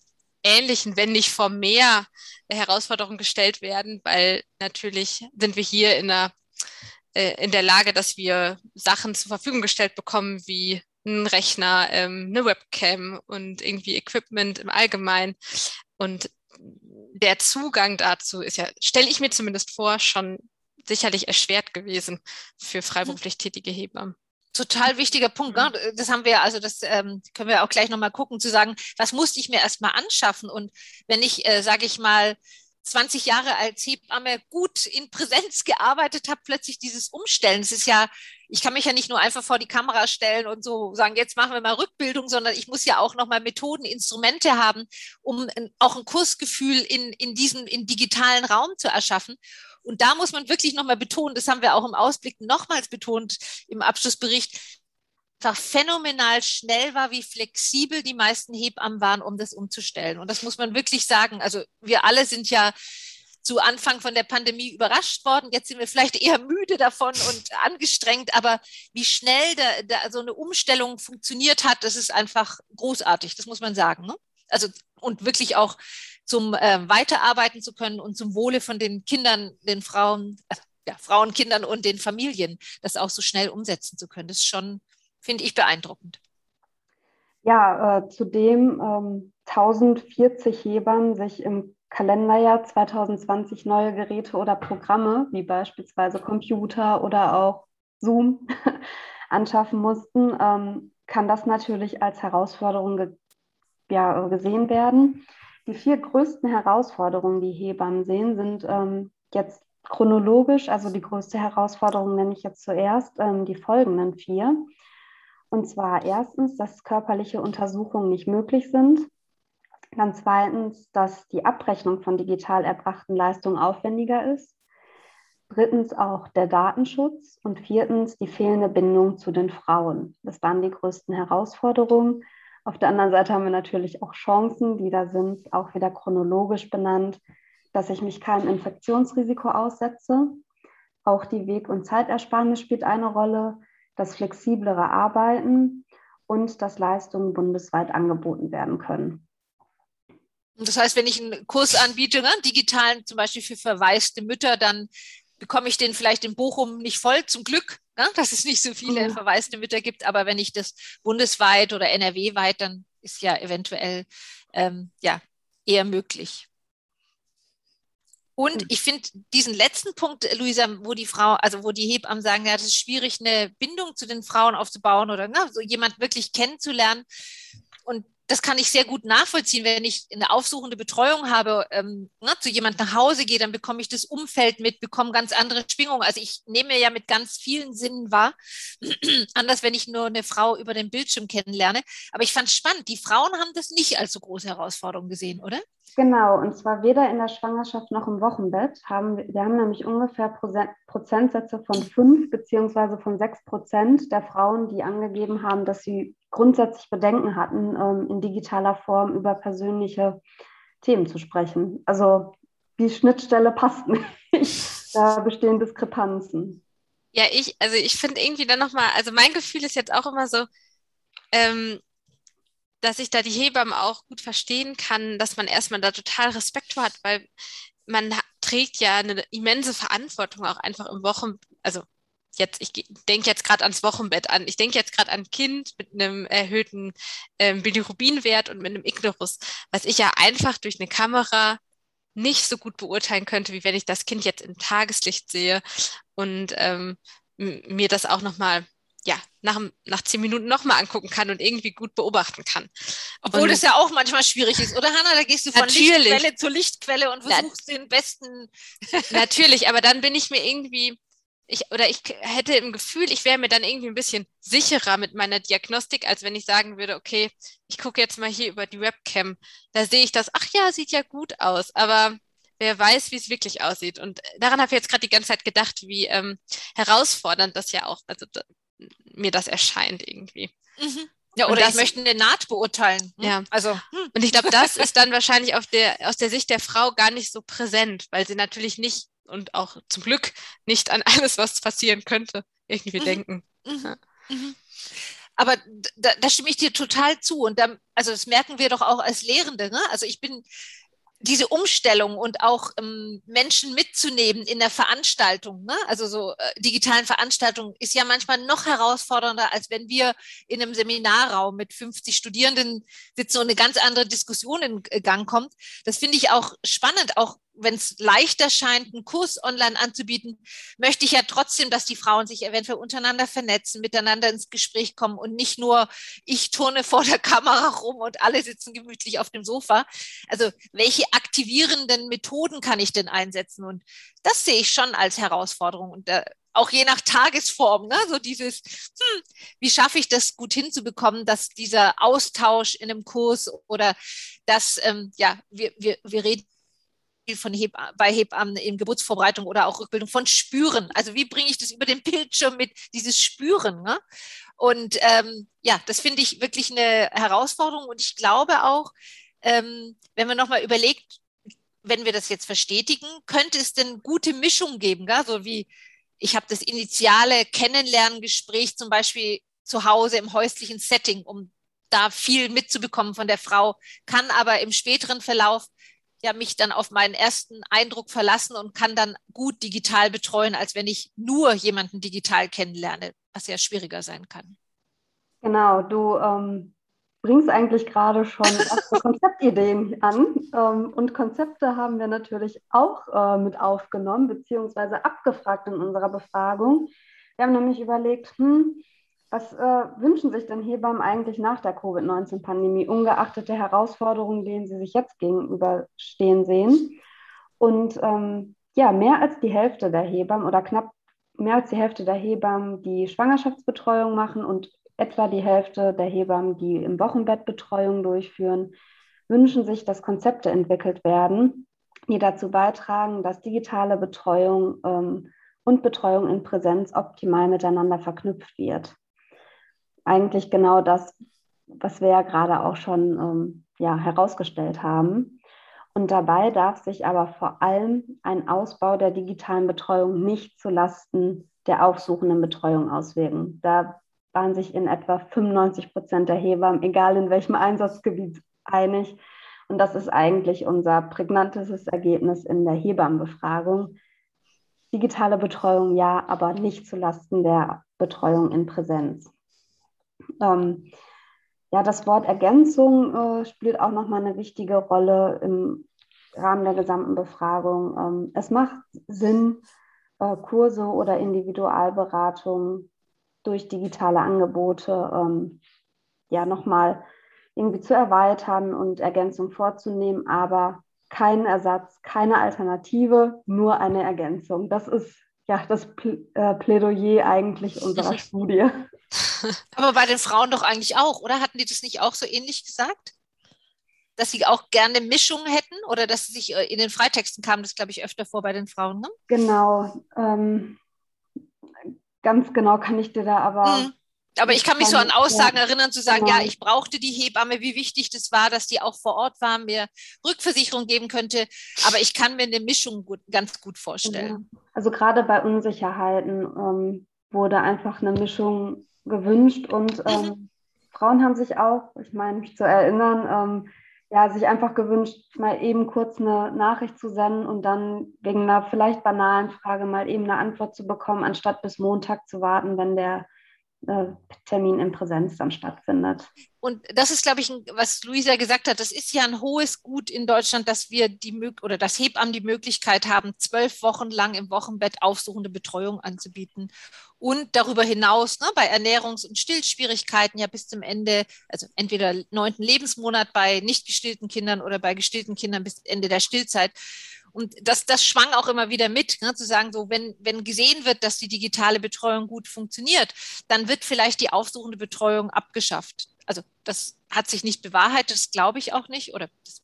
ähnlichen, wenn nicht vor mehr Herausforderungen gestellt werden, weil natürlich sind wir hier in der, äh, in der Lage, dass wir Sachen zur Verfügung gestellt bekommen, wie ein Rechner, ähm, eine Webcam und irgendwie Equipment im Allgemeinen. Und der Zugang dazu ist ja, stelle ich mir zumindest vor, schon sicherlich erschwert gewesen für freiberuflich tätige Hebammen total wichtiger Punkt. Ne? Mhm. Das haben wir, also das ähm, können wir auch gleich nochmal gucken, zu sagen, was musste ich mir erstmal anschaffen? Und wenn ich, äh, sage ich mal, 20 Jahre als Hebamme gut in Präsenz gearbeitet habe, plötzlich dieses Umstellen. Es ist ja, ich kann mich ja nicht nur einfach vor die Kamera stellen und so sagen, jetzt machen wir mal Rückbildung, sondern ich muss ja auch nochmal Methoden, Instrumente haben, um auch ein Kursgefühl in, in diesem, in digitalen Raum zu erschaffen. Und da muss man wirklich nochmal betonen, das haben wir auch im Ausblick nochmals betont im Abschlussbericht, einfach phänomenal schnell war, wie flexibel die meisten Hebammen waren, um das umzustellen. Und das muss man wirklich sagen. Also wir alle sind ja zu Anfang von der Pandemie überrascht worden. Jetzt sind wir vielleicht eher müde davon und angestrengt, aber wie schnell da, da so eine Umstellung funktioniert hat, das ist einfach großartig, das muss man sagen. Ne? Also und wirklich auch zum äh, Weiterarbeiten zu können und zum Wohle von den Kindern, den Frauen, äh, ja, Frauen, Kindern und den Familien, das auch so schnell umsetzen zu können. Das ist schon, finde ich, beeindruckend. Ja, äh, zudem ähm, 1040 Hebammen sich im Kalenderjahr 2020 neue Geräte oder Programme, wie beispielsweise Computer oder auch Zoom, *laughs* anschaffen mussten, ähm, kann das natürlich als Herausforderung ge ja, gesehen werden. Die vier größten Herausforderungen, die Hebammen sehen, sind ähm, jetzt chronologisch, also die größte Herausforderung nenne ich jetzt zuerst, ähm, die folgenden vier. Und zwar erstens, dass körperliche Untersuchungen nicht möglich sind. Dann zweitens, dass die Abrechnung von digital erbrachten Leistungen aufwendiger ist. Drittens auch der Datenschutz und viertens die fehlende Bindung zu den Frauen. Das waren die größten Herausforderungen. Auf der anderen Seite haben wir natürlich auch Chancen, die da sind, auch wieder chronologisch benannt, dass ich mich keinem Infektionsrisiko aussetze. Auch die Weg- und Zeitersparnis spielt eine Rolle, das flexiblere Arbeiten und dass Leistungen bundesweit angeboten werden können. Das heißt, wenn ich einen Kurs anbiete, ne, digitalen zum Beispiel für verwaiste Mütter, dann bekomme ich den vielleicht in Bochum nicht voll, zum Glück ne? dass es nicht so viele mhm. verwaiste Mütter gibt. Aber wenn ich das bundesweit oder NRW-weit, dann ist ja eventuell ähm, ja, eher möglich. Und ich finde diesen letzten Punkt, Luisa, wo die Frau, also wo die Hebammen sagen, ja, das ist schwierig, eine Bindung zu den Frauen aufzubauen oder na, so jemand wirklich kennenzulernen. Und das kann ich sehr gut nachvollziehen, wenn ich eine aufsuchende Betreuung habe, ähm, ne, zu jemand nach Hause gehe, dann bekomme ich das Umfeld mit, bekomme ganz andere Schwingungen. Also ich nehme ja mit ganz vielen Sinnen wahr, *clears throat* anders, wenn ich nur eine Frau über den Bildschirm kennenlerne. Aber ich fand es spannend, die Frauen haben das nicht als so große Herausforderung gesehen, oder? Genau, und zwar weder in der Schwangerschaft noch im Wochenbett. Haben, wir haben nämlich ungefähr Prozentsätze von fünf beziehungsweise von sechs Prozent der Frauen, die angegeben haben, dass sie grundsätzlich Bedenken hatten, ähm, in digitaler Form über persönliche Themen zu sprechen. Also die Schnittstelle passt *laughs* nicht. Da bestehen Diskrepanzen. Ja, ich, also ich finde irgendwie dann nochmal, also mein Gefühl ist jetzt auch immer so, ähm, dass ich da die Hebammen auch gut verstehen kann, dass man erstmal da total Respekt vor hat, weil man trägt ja eine immense Verantwortung auch einfach im Wochen, also jetzt, ich denke jetzt gerade ans Wochenbett an. Ich denke jetzt gerade an ein Kind mit einem erhöhten ähm, Bilirubinwert und mit einem Ignorus, was ich ja einfach durch eine Kamera nicht so gut beurteilen könnte, wie wenn ich das Kind jetzt im Tageslicht sehe und ähm, mir das auch nochmal ja, nach, nach zehn Minuten nochmal angucken kann und irgendwie gut beobachten kann. Obwohl und, das ja auch manchmal schwierig ist, oder Hanna? Da gehst du von. Lichtquelle zu Lichtquelle und versuchst Na, den besten. natürlich, aber dann bin ich mir irgendwie, ich, oder ich hätte im Gefühl, ich wäre mir dann irgendwie ein bisschen sicherer mit meiner Diagnostik, als wenn ich sagen würde, okay, ich gucke jetzt mal hier über die Webcam. Da sehe ich das, ach ja, sieht ja gut aus, aber wer weiß, wie es wirklich aussieht. Und daran habe ich jetzt gerade die ganze Zeit gedacht, wie ähm, herausfordernd das ja auch, also da, mir das erscheint irgendwie. Mhm. Ja, oder das, ich möchte eine Naht beurteilen. Hm? Ja. Also, hm. Und ich glaube, das ist dann wahrscheinlich auf der, aus der Sicht der Frau gar nicht so präsent, weil sie natürlich nicht und auch zum Glück nicht an *laughs* alles, was passieren könnte, irgendwie mhm. denken. Mhm. Ja. Mhm. Aber da, da, stimme ich dir total zu. Und da, also das merken wir doch auch als Lehrende. Ne? Also ich bin diese Umstellung und auch ähm, Menschen mitzunehmen in der Veranstaltung, ne? also so äh, digitalen Veranstaltungen, ist ja manchmal noch herausfordernder, als wenn wir in einem Seminarraum mit 50 Studierenden sitzen und eine ganz andere Diskussion in Gang kommt. Das finde ich auch spannend, auch wenn es leichter scheint, einen Kurs online anzubieten, möchte ich ja trotzdem, dass die Frauen sich eventuell untereinander vernetzen, miteinander ins Gespräch kommen und nicht nur ich turne vor der Kamera rum und alle sitzen gemütlich auf dem Sofa. Also welche aktivierenden Methoden kann ich denn einsetzen? Und das sehe ich schon als Herausforderung. Und äh, auch je nach Tagesform, ne? so dieses, hm, wie schaffe ich das gut hinzubekommen, dass dieser Austausch in einem Kurs oder dass, ähm, ja, wir, wir, wir reden von Heb bei Hebammen in Geburtsvorbereitung oder auch Rückbildung von Spüren. Also wie bringe ich das über den Bildschirm mit, dieses Spüren? Ne? Und ähm, ja, das finde ich wirklich eine Herausforderung. Und ich glaube auch, ähm, wenn man nochmal überlegt, wenn wir das jetzt verstetigen, könnte es denn gute Mischung geben, gell? so wie ich habe das initiale Kennenlerngespräch zum Beispiel zu Hause im häuslichen Setting, um da viel mitzubekommen von der Frau, kann aber im späteren Verlauf ja mich dann auf meinen ersten Eindruck verlassen und kann dann gut digital betreuen, als wenn ich nur jemanden digital kennenlerne, was ja schwieriger sein kann. Genau, du ähm, bringst eigentlich gerade schon *laughs* erste Konzeptideen an. Ähm, und Konzepte haben wir natürlich auch äh, mit aufgenommen, beziehungsweise abgefragt in unserer Befragung. Wir haben nämlich überlegt, hm, was äh, wünschen sich denn Hebammen eigentlich nach der Covid-19-Pandemie, ungeachtet der Herausforderungen, denen sie sich jetzt gegenüberstehen sehen? Und ähm, ja, mehr als die Hälfte der Hebammen oder knapp mehr als die Hälfte der Hebammen, die Schwangerschaftsbetreuung machen und etwa die Hälfte der Hebammen, die im Wochenbettbetreuung durchführen, wünschen sich, dass Konzepte entwickelt werden, die dazu beitragen, dass digitale Betreuung ähm, und Betreuung in Präsenz optimal miteinander verknüpft wird eigentlich genau das, was wir ja gerade auch schon ähm, ja, herausgestellt haben. Und dabei darf sich aber vor allem ein Ausbau der digitalen Betreuung nicht zulasten der aufsuchenden Betreuung auswirken. Da waren sich in etwa 95 Prozent der Hebammen, egal in welchem *laughs* Einsatzgebiet, einig. Und das ist eigentlich unser prägnantestes Ergebnis in der Hebammenbefragung. Digitale Betreuung ja, aber nicht zulasten der Betreuung in Präsenz. Ähm, ja, das Wort Ergänzung äh, spielt auch nochmal eine wichtige Rolle im Rahmen der gesamten Befragung. Ähm, es macht Sinn, äh, Kurse oder Individualberatungen durch digitale Angebote ähm, ja nochmal irgendwie zu erweitern und Ergänzung vorzunehmen, aber kein Ersatz, keine Alternative, nur eine Ergänzung. Das ist ja das äh, Plädoyer eigentlich unserer Studie. *laughs* Aber bei den Frauen doch eigentlich auch, oder? Hatten die das nicht auch so ähnlich gesagt? Dass sie auch gerne Mischungen hätten oder dass sie sich äh, in den Freitexten kam das, glaube ich, öfter vor bei den Frauen, ne? Genau. Ähm, ganz genau kann ich dir da aber. Mhm. Aber ich kann mich so an Aussagen erinnern, zu sagen, genau. ja, ich brauchte die Hebamme, wie wichtig das war, dass die auch vor Ort war, mir Rückversicherung geben könnte. Aber ich kann mir eine Mischung gut, ganz gut vorstellen. Also gerade bei Unsicherheiten ähm, wurde einfach eine Mischung gewünscht und ähm, Frauen haben sich auch, ich meine, mich zu erinnern, ähm, ja, sich einfach gewünscht, mal eben kurz eine Nachricht zu senden und dann wegen einer vielleicht banalen Frage mal eben eine Antwort zu bekommen, anstatt bis Montag zu warten, wenn der Termin in Präsenz dann stattfindet. Und das ist, glaube ich, was Luisa gesagt hat, das ist ja ein hohes Gut in Deutschland, dass wir die oder das Hebammen die Möglichkeit haben, zwölf Wochen lang im Wochenbett aufsuchende Betreuung anzubieten. Und darüber hinaus ne, bei Ernährungs- und Stillschwierigkeiten ja bis zum Ende, also entweder neunten Lebensmonat bei nicht gestillten Kindern oder bei gestillten Kindern bis Ende der Stillzeit. Und das, das schwang auch immer wieder mit, ne, zu sagen, so, wenn, wenn gesehen wird, dass die digitale Betreuung gut funktioniert, dann wird vielleicht die aufsuchende Betreuung abgeschafft. Also das hat sich nicht bewahrheitet, das glaube ich auch nicht, oder das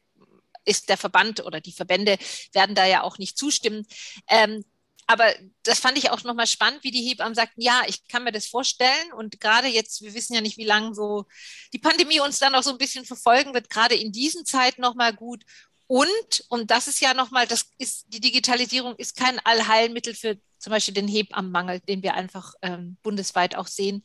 ist der Verband oder die Verbände werden da ja auch nicht zustimmen. Ähm, aber das fand ich auch nochmal spannend, wie die Hebammen sagten, ja, ich kann mir das vorstellen. Und gerade jetzt, wir wissen ja nicht, wie lange so die Pandemie uns dann auch so ein bisschen verfolgen wird, gerade in diesen Zeiten nochmal gut, und, und das ist ja nochmal, das ist, die Digitalisierung ist kein Allheilmittel für zum Beispiel den Hebammenmangel, den wir einfach ähm, bundesweit auch sehen,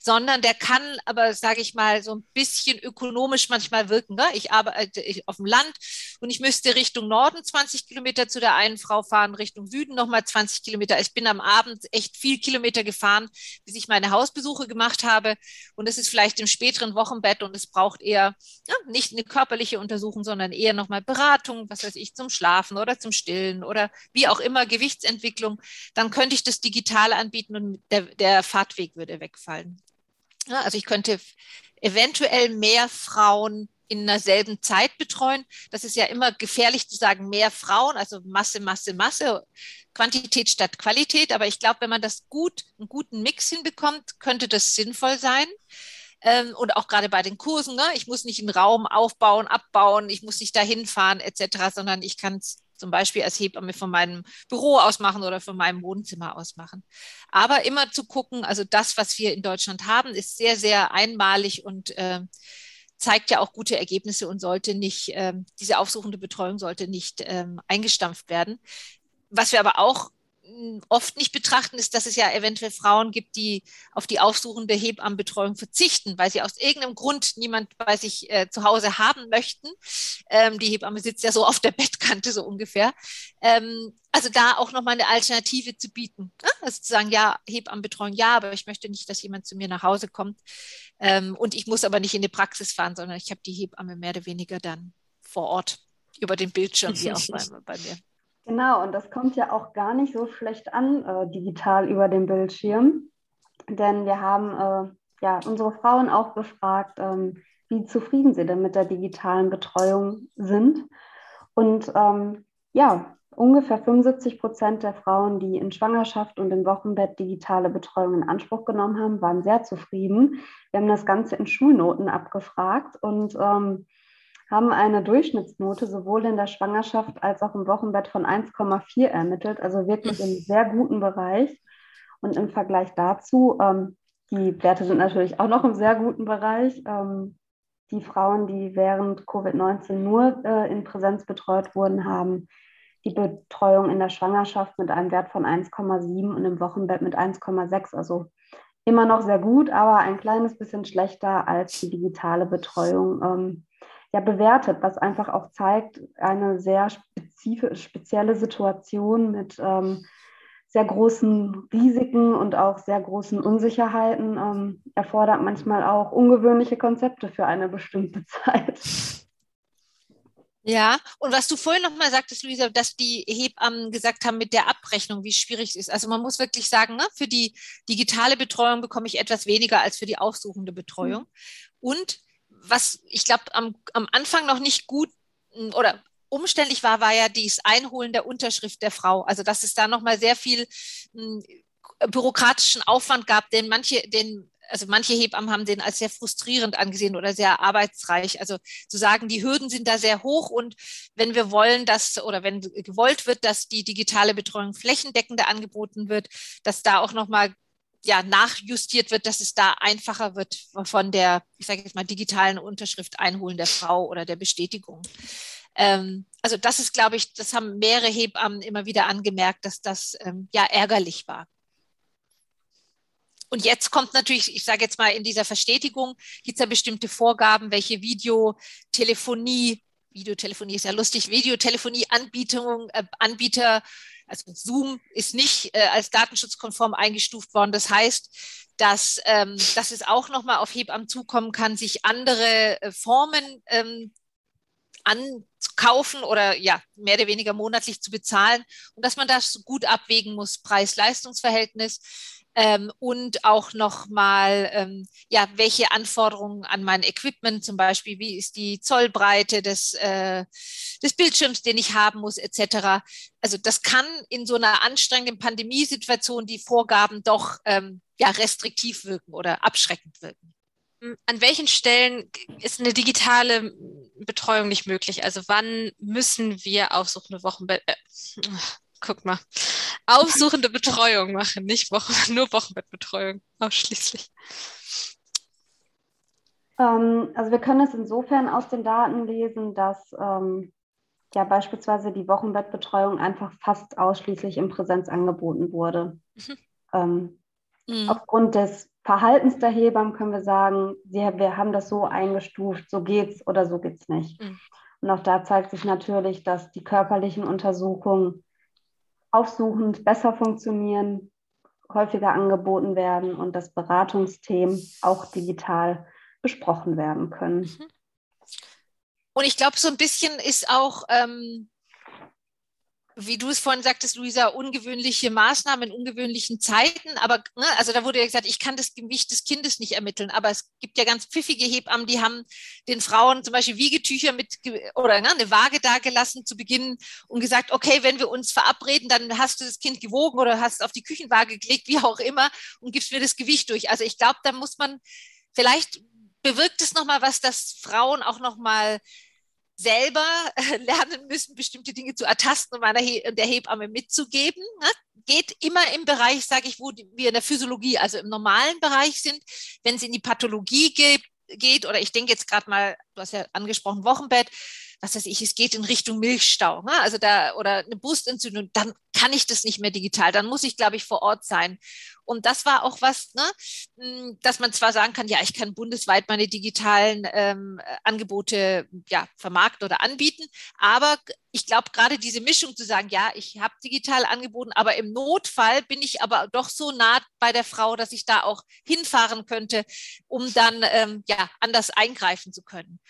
sondern der kann aber, sage ich mal, so ein bisschen ökonomisch manchmal wirken. Ne? Ich arbeite auf dem Land und ich müsste Richtung Norden 20 Kilometer zu der einen Frau fahren, Richtung Süden nochmal 20 Kilometer. Ich bin am Abend echt viel Kilometer gefahren, bis ich meine Hausbesuche gemacht habe. Und es ist vielleicht im späteren Wochenbett und es braucht eher ja, nicht eine körperliche Untersuchung, sondern eher nochmal Beratung, was weiß ich, zum Schlafen oder zum Stillen oder wie auch immer, Gewichtsentwicklung dann könnte ich das digital anbieten und der, der Fahrtweg würde wegfallen. Ja, also ich könnte eventuell mehr Frauen in derselben Zeit betreuen. Das ist ja immer gefährlich zu sagen, mehr Frauen, also Masse, Masse, Masse, Quantität statt Qualität. Aber ich glaube, wenn man das gut, einen guten Mix hinbekommt, könnte das sinnvoll sein. Ähm, und auch gerade bei den Kursen, ne? ich muss nicht einen Raum aufbauen, abbauen, ich muss nicht dahin fahren etc., sondern ich kann es zum Beispiel als Hebamme von meinem Büro aus machen oder von meinem Wohnzimmer aus machen. Aber immer zu gucken, also das, was wir in Deutschland haben, ist sehr, sehr einmalig und äh, zeigt ja auch gute Ergebnisse und sollte nicht, äh, diese aufsuchende Betreuung sollte nicht ähm, eingestampft werden. Was wir aber auch oft nicht betrachten, ist, dass es ja eventuell Frauen gibt, die auf die aufsuchende Hebammenbetreuung verzichten, weil sie aus irgendeinem Grund niemand bei sich äh, zu Hause haben möchten. Ähm, die Hebamme sitzt ja so auf der Bettkante so ungefähr. Ähm, also da auch nochmal eine Alternative zu bieten. Ne? Also zu sagen, ja, Hebammenbetreuung, ja, aber ich möchte nicht, dass jemand zu mir nach Hause kommt. Ähm, und ich muss aber nicht in die Praxis fahren, sondern ich habe die Hebamme mehr oder weniger dann vor Ort über den Bildschirm, wie auch bei, bei mir. Genau, und das kommt ja auch gar nicht so schlecht an, äh, digital über den Bildschirm. Denn wir haben äh, ja unsere Frauen auch befragt, ähm, wie zufrieden sie denn mit der digitalen Betreuung sind. Und ähm, ja, ungefähr 75 Prozent der Frauen, die in Schwangerschaft und im Wochenbett digitale Betreuung in Anspruch genommen haben, waren sehr zufrieden. Wir haben das Ganze in Schulnoten abgefragt und ähm, haben eine Durchschnittsnote sowohl in der Schwangerschaft als auch im Wochenbett von 1,4 ermittelt, also wirklich im sehr guten Bereich. Und im Vergleich dazu, ähm, die Werte sind natürlich auch noch im sehr guten Bereich. Ähm, die Frauen, die während Covid-19 nur äh, in Präsenz betreut wurden, haben die Betreuung in der Schwangerschaft mit einem Wert von 1,7 und im Wochenbett mit 1,6. Also immer noch sehr gut, aber ein kleines bisschen schlechter als die digitale Betreuung. Ähm, ja, bewertet, was einfach auch zeigt, eine sehr spezielle Situation mit ähm, sehr großen Risiken und auch sehr großen Unsicherheiten ähm, erfordert manchmal auch ungewöhnliche Konzepte für eine bestimmte *laughs* Zeit. Ja, und was du vorhin nochmal sagtest, Luisa, dass die Hebammen gesagt haben mit der Abrechnung, wie schwierig es ist. Also man muss wirklich sagen, ne, für die digitale Betreuung bekomme ich etwas weniger als für die aufsuchende Betreuung. Mhm. Und was ich glaube am, am Anfang noch nicht gut hm, oder umständlich war, war ja dieses Einholen der Unterschrift der Frau. Also dass es da nochmal sehr viel hm, bürokratischen Aufwand gab, den manche, den also manche Hebammen haben den als sehr frustrierend angesehen oder sehr arbeitsreich. Also zu sagen, die Hürden sind da sehr hoch und wenn wir wollen, dass oder wenn gewollt wird, dass die digitale Betreuung flächendeckender angeboten wird, dass da auch nochmal ja, nachjustiert wird, dass es da einfacher wird von der, ich sage jetzt mal, digitalen Unterschrift einholen der Frau oder der Bestätigung. Ähm, also das ist, glaube ich, das haben mehrere Hebammen immer wieder angemerkt, dass das ähm, ja ärgerlich war. und jetzt kommt natürlich, ich sage jetzt mal, in dieser Verstetigung gibt es ja bestimmte Vorgaben, welche Videotelefonie, Videotelefonie ist ja lustig, Videotelefonie-Anbieter, äh, Anbieter, also Zoom ist nicht äh, als datenschutzkonform eingestuft worden. Das heißt, dass, ähm, dass es auch nochmal auf Hebammen zukommen kann, sich andere äh, Formen ähm, anzukaufen oder ja, mehr oder weniger monatlich zu bezahlen. Und dass man das gut abwägen muss, Preis-Leistungs-Verhältnis ähm, und auch nochmal, ähm, ja, welche Anforderungen an mein Equipment, zum Beispiel, wie ist die Zollbreite des, äh, des Bildschirms, den ich haben muss, etc. Also das kann in so einer anstrengenden Pandemiesituation die Vorgaben doch ähm, ja, restriktiv wirken oder abschreckend wirken. An welchen Stellen ist eine digitale Betreuung nicht möglich? Also wann müssen wir aufsuchende Wochenbett, äh, guck mal, aufsuchende Betreuung machen, nicht Wochen, *laughs* nur Wochenbettbetreuung ausschließlich. Ähm, also wir können es insofern aus den Daten lesen, dass ähm, ja beispielsweise die Wochenbettbetreuung einfach fast ausschließlich in Präsenz angeboten wurde. Mhm. Ähm, mhm. Aufgrund des Verhaltens der Hebammen können wir sagen, sie, wir haben das so eingestuft, so geht's oder so geht's nicht. Mhm. Und auch da zeigt sich natürlich, dass die körperlichen Untersuchungen aufsuchend besser funktionieren, häufiger angeboten werden und dass Beratungsthemen auch digital besprochen werden können. Mhm. Und ich glaube, so ein bisschen ist auch ähm, wie du es vorhin sagtest, Luisa, ungewöhnliche Maßnahmen in ungewöhnlichen Zeiten. Aber ne, also da wurde ja gesagt, ich kann das Gewicht des Kindes nicht ermitteln. Aber es gibt ja ganz pfiffige Hebammen, die haben den Frauen zum Beispiel Wiegetücher mit oder ne, eine Waage dagelassen zu Beginn und gesagt, okay, wenn wir uns verabreden, dann hast du das Kind gewogen oder hast auf die Küchenwaage gelegt, wie auch immer, und gibst mir das Gewicht durch. Also ich glaube, da muss man vielleicht bewirkt es nochmal was, dass Frauen auch nochmal selber lernen müssen, bestimmte Dinge zu ertasten und meiner He der Hebamme mitzugeben. Ne? Geht immer im Bereich, sage ich, wo wir in der Physiologie, also im normalen Bereich sind. Wenn es in die Pathologie geht, geht oder ich denke jetzt gerade mal, du hast ja angesprochen, Wochenbett, was weiß ich, es geht in Richtung Milchstau, ne? also da oder eine Brustentzündung, dann kann ich das nicht mehr digital, dann muss ich, glaube ich, vor Ort sein. Und das war auch was, ne, hm, dass man zwar sagen kann, ja, ich kann bundesweit meine digitalen ähm, Angebote ja, vermarkten oder anbieten, aber ich glaube, gerade diese Mischung zu sagen, ja, ich habe digital angeboten, aber im Notfall bin ich aber doch so nah bei der Frau, dass ich da auch hinfahren könnte, um dann ähm, ja anders eingreifen zu können.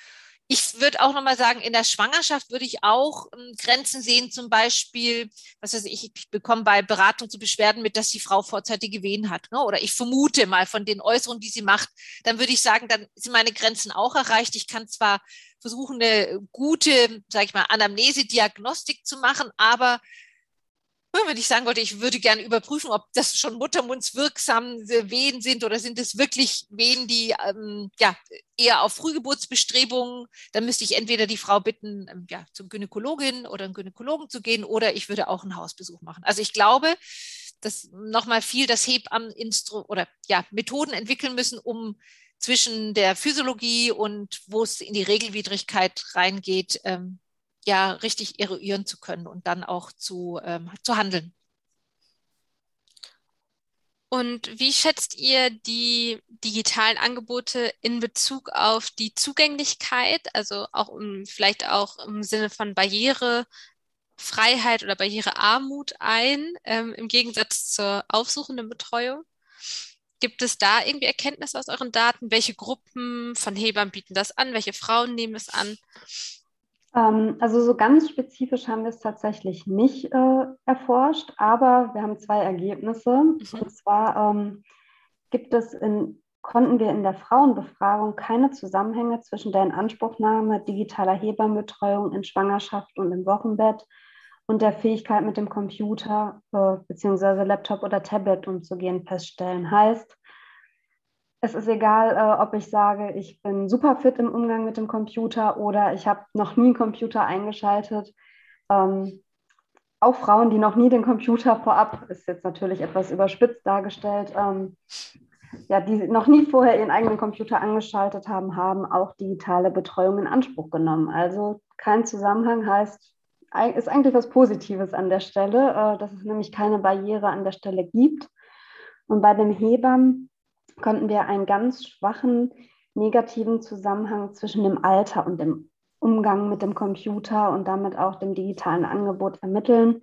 Ich würde auch nochmal sagen, in der Schwangerschaft würde ich auch ähm, Grenzen sehen, zum Beispiel, was weiß ich, ich bekomme bei Beratung zu Beschwerden mit, dass die Frau vorzeitige Wehen hat. Ne? Oder ich vermute mal von den Äußerungen, die sie macht, dann würde ich sagen, dann sind meine Grenzen auch erreicht. Ich kann zwar versuchen, eine gute, sage ich mal, Anamnese-Diagnostik zu machen, aber wenn ich sagen wollte, ich würde gerne überprüfen, ob das schon muttermundswirksame Wehen sind oder sind es wirklich Wehen, die ähm, ja, eher auf Frühgeburtsbestrebungen, dann müsste ich entweder die Frau bitten, ähm, ja, zum Gynäkologin oder einen Gynäkologen zu gehen oder ich würde auch einen Hausbesuch machen. Also ich glaube, dass nochmal viel das Hebammen oder ja, Methoden entwickeln müssen, um zwischen der Physiologie und wo es in die Regelwidrigkeit reingeht, ähm, ja richtig eruieren zu können und dann auch zu, ähm, zu handeln. Und wie schätzt ihr die digitalen Angebote in Bezug auf die Zugänglichkeit, also auch um, vielleicht auch im Sinne von Barrierefreiheit oder Barrierearmut ein, ähm, im Gegensatz zur aufsuchenden Betreuung? Gibt es da irgendwie Erkenntnisse aus euren Daten? Welche Gruppen von Hebammen bieten das an? Welche Frauen nehmen es an? Ähm, also so ganz spezifisch haben wir es tatsächlich nicht äh, erforscht, aber wir haben zwei Ergebnisse. Mhm. Und zwar ähm, gibt es in, konnten wir in der Frauenbefragung keine Zusammenhänge zwischen der Inanspruchnahme digitaler Hebammenbetreuung in Schwangerschaft und im Wochenbett und der Fähigkeit mit dem Computer äh, bzw. Laptop oder Tablet umzugehen feststellen. Heißt, es ist egal, äh, ob ich sage, ich bin super fit im Umgang mit dem Computer oder ich habe noch nie einen Computer eingeschaltet. Ähm, auch Frauen, die noch nie den Computer vorab, ist jetzt natürlich etwas überspitzt dargestellt, ähm, ja, die noch nie vorher ihren eigenen Computer angeschaltet haben, haben auch digitale Betreuung in Anspruch genommen. Also kein Zusammenhang heißt, ist eigentlich was Positives an der Stelle, äh, dass es nämlich keine Barriere an der Stelle gibt Und bei dem Hebammen konnten wir einen ganz schwachen negativen Zusammenhang zwischen dem Alter und dem Umgang mit dem Computer und damit auch dem digitalen Angebot ermitteln.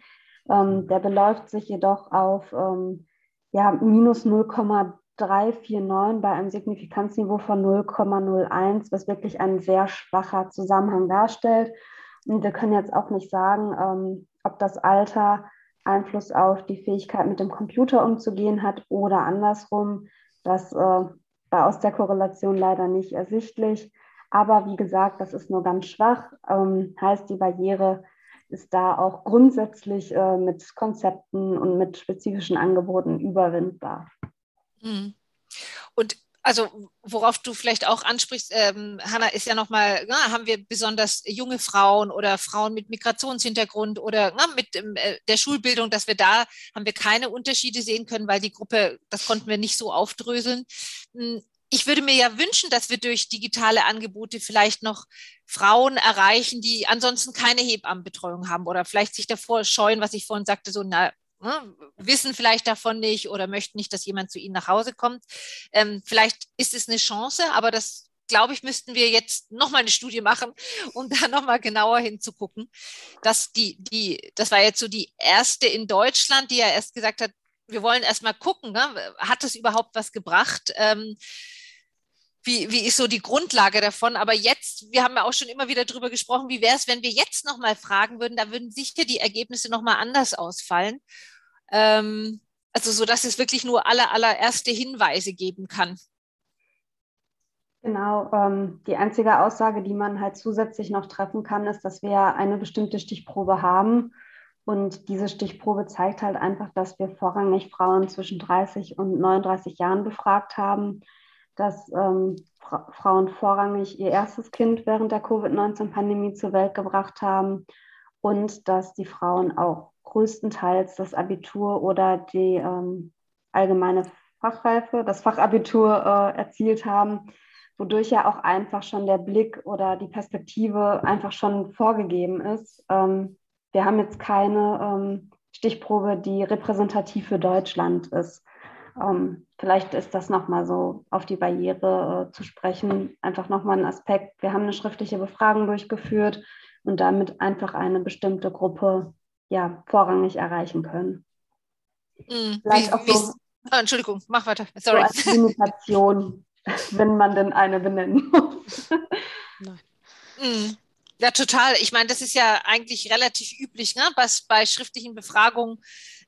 Ähm, der beläuft sich jedoch auf ähm, ja, minus 0,349 bei einem Signifikanzniveau von 0,01, was wirklich ein sehr schwacher Zusammenhang darstellt. Und wir können jetzt auch nicht sagen, ähm, ob das Alter Einfluss auf die Fähigkeit, mit dem Computer umzugehen hat oder andersrum. Das äh, war aus der Korrelation leider nicht ersichtlich. Aber wie gesagt, das ist nur ganz schwach. Ähm, heißt, die Barriere ist da auch grundsätzlich äh, mit Konzepten und mit spezifischen Angeboten überwindbar. Mhm. Und also worauf du vielleicht auch ansprichst, ähm, Hanna, ist ja nochmal, haben wir besonders junge Frauen oder Frauen mit Migrationshintergrund oder na, mit äh, der Schulbildung, dass wir da, haben wir keine Unterschiede sehen können, weil die Gruppe, das konnten wir nicht so aufdröseln. Hm, ich würde mir ja wünschen, dass wir durch digitale Angebote vielleicht noch Frauen erreichen, die ansonsten keine Hebammenbetreuung haben oder vielleicht sich davor scheuen, was ich vorhin sagte, so, na, ne, wissen vielleicht davon nicht oder möchten nicht, dass jemand zu ihnen nach Hause kommt. Ähm, vielleicht ist es eine Chance, aber das glaube ich, müssten wir jetzt nochmal eine Studie machen, um *laughs* da nochmal genauer hinzugucken. Dass die, die, das war jetzt so die erste in Deutschland, die ja erst gesagt hat, wir wollen erstmal gucken, ne? hat es überhaupt was gebracht? Ähm, wie, wie ist so die Grundlage davon? Aber jetzt, wir haben ja auch schon immer wieder darüber gesprochen, wie wäre es, wenn wir jetzt nochmal fragen würden, da würden sicher die Ergebnisse nochmal anders ausfallen. Ähm, also so, dass es wirklich nur aller, allererste Hinweise geben kann. Genau, ähm, die einzige Aussage, die man halt zusätzlich noch treffen kann, ist, dass wir eine bestimmte Stichprobe haben. Und diese Stichprobe zeigt halt einfach, dass wir vorrangig Frauen zwischen 30 und 39 Jahren befragt haben dass ähm, Fra Frauen vorrangig ihr erstes Kind während der Covid-19-Pandemie zur Welt gebracht haben und dass die Frauen auch größtenteils das Abitur oder die ähm, allgemeine Fachreife, das Fachabitur äh, erzielt haben, wodurch ja auch einfach schon der Blick oder die Perspektive einfach schon vorgegeben ist. Ähm, wir haben jetzt keine ähm, Stichprobe, die repräsentativ für Deutschland ist. Ähm, vielleicht ist das nochmal so auf die Barriere äh, zu sprechen, einfach nochmal ein Aspekt. Wir haben eine schriftliche Befragung durchgeführt und damit einfach eine bestimmte Gruppe ja, vorrangig erreichen können. Mhm. Vielleicht auch so, oh, Entschuldigung, mach weiter. Sorry. So als Limitation, *laughs* wenn man denn eine benennen muss. Nein. Mhm. Ja, total. Ich meine, das ist ja eigentlich relativ üblich, ne? was bei schriftlichen Befragungen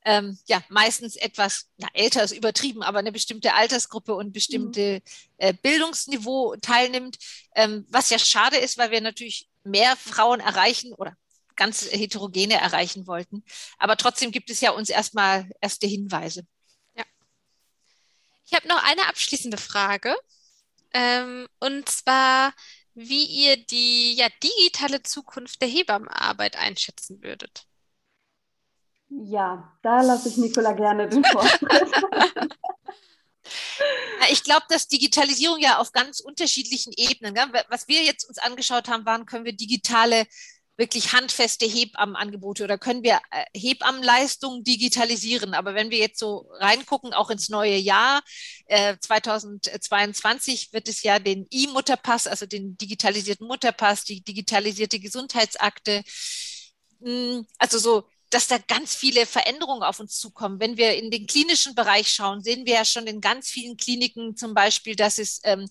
ähm, ja meistens etwas, na, älter ist übertrieben, aber eine bestimmte Altersgruppe und bestimmte mhm. äh, Bildungsniveau teilnimmt, ähm, was ja schade ist, weil wir natürlich mehr Frauen erreichen oder ganz heterogene erreichen wollten. Aber trotzdem gibt es ja uns erstmal erste Hinweise. Ja. Ich habe noch eine abschließende Frage. Ähm, und zwar, wie ihr die ja, digitale Zukunft der Hebammenarbeit einschätzen würdet. Ja, da lasse ich Nicola gerne den *laughs* Vortritt. Ich glaube, dass Digitalisierung ja auf ganz unterschiedlichen Ebenen, was wir jetzt uns angeschaut haben, waren, können wir digitale wirklich handfeste Hebammenangebote oder können wir äh, Hebammenleistungen digitalisieren. Aber wenn wir jetzt so reingucken, auch ins neue Jahr, äh, 2022 wird es ja den E-Mutterpass, also den digitalisierten Mutterpass, die digitalisierte Gesundheitsakte, mh, also so dass da ganz viele Veränderungen auf uns zukommen. Wenn wir in den klinischen Bereich schauen, sehen wir ja schon in ganz vielen Kliniken zum Beispiel, dass es ähm,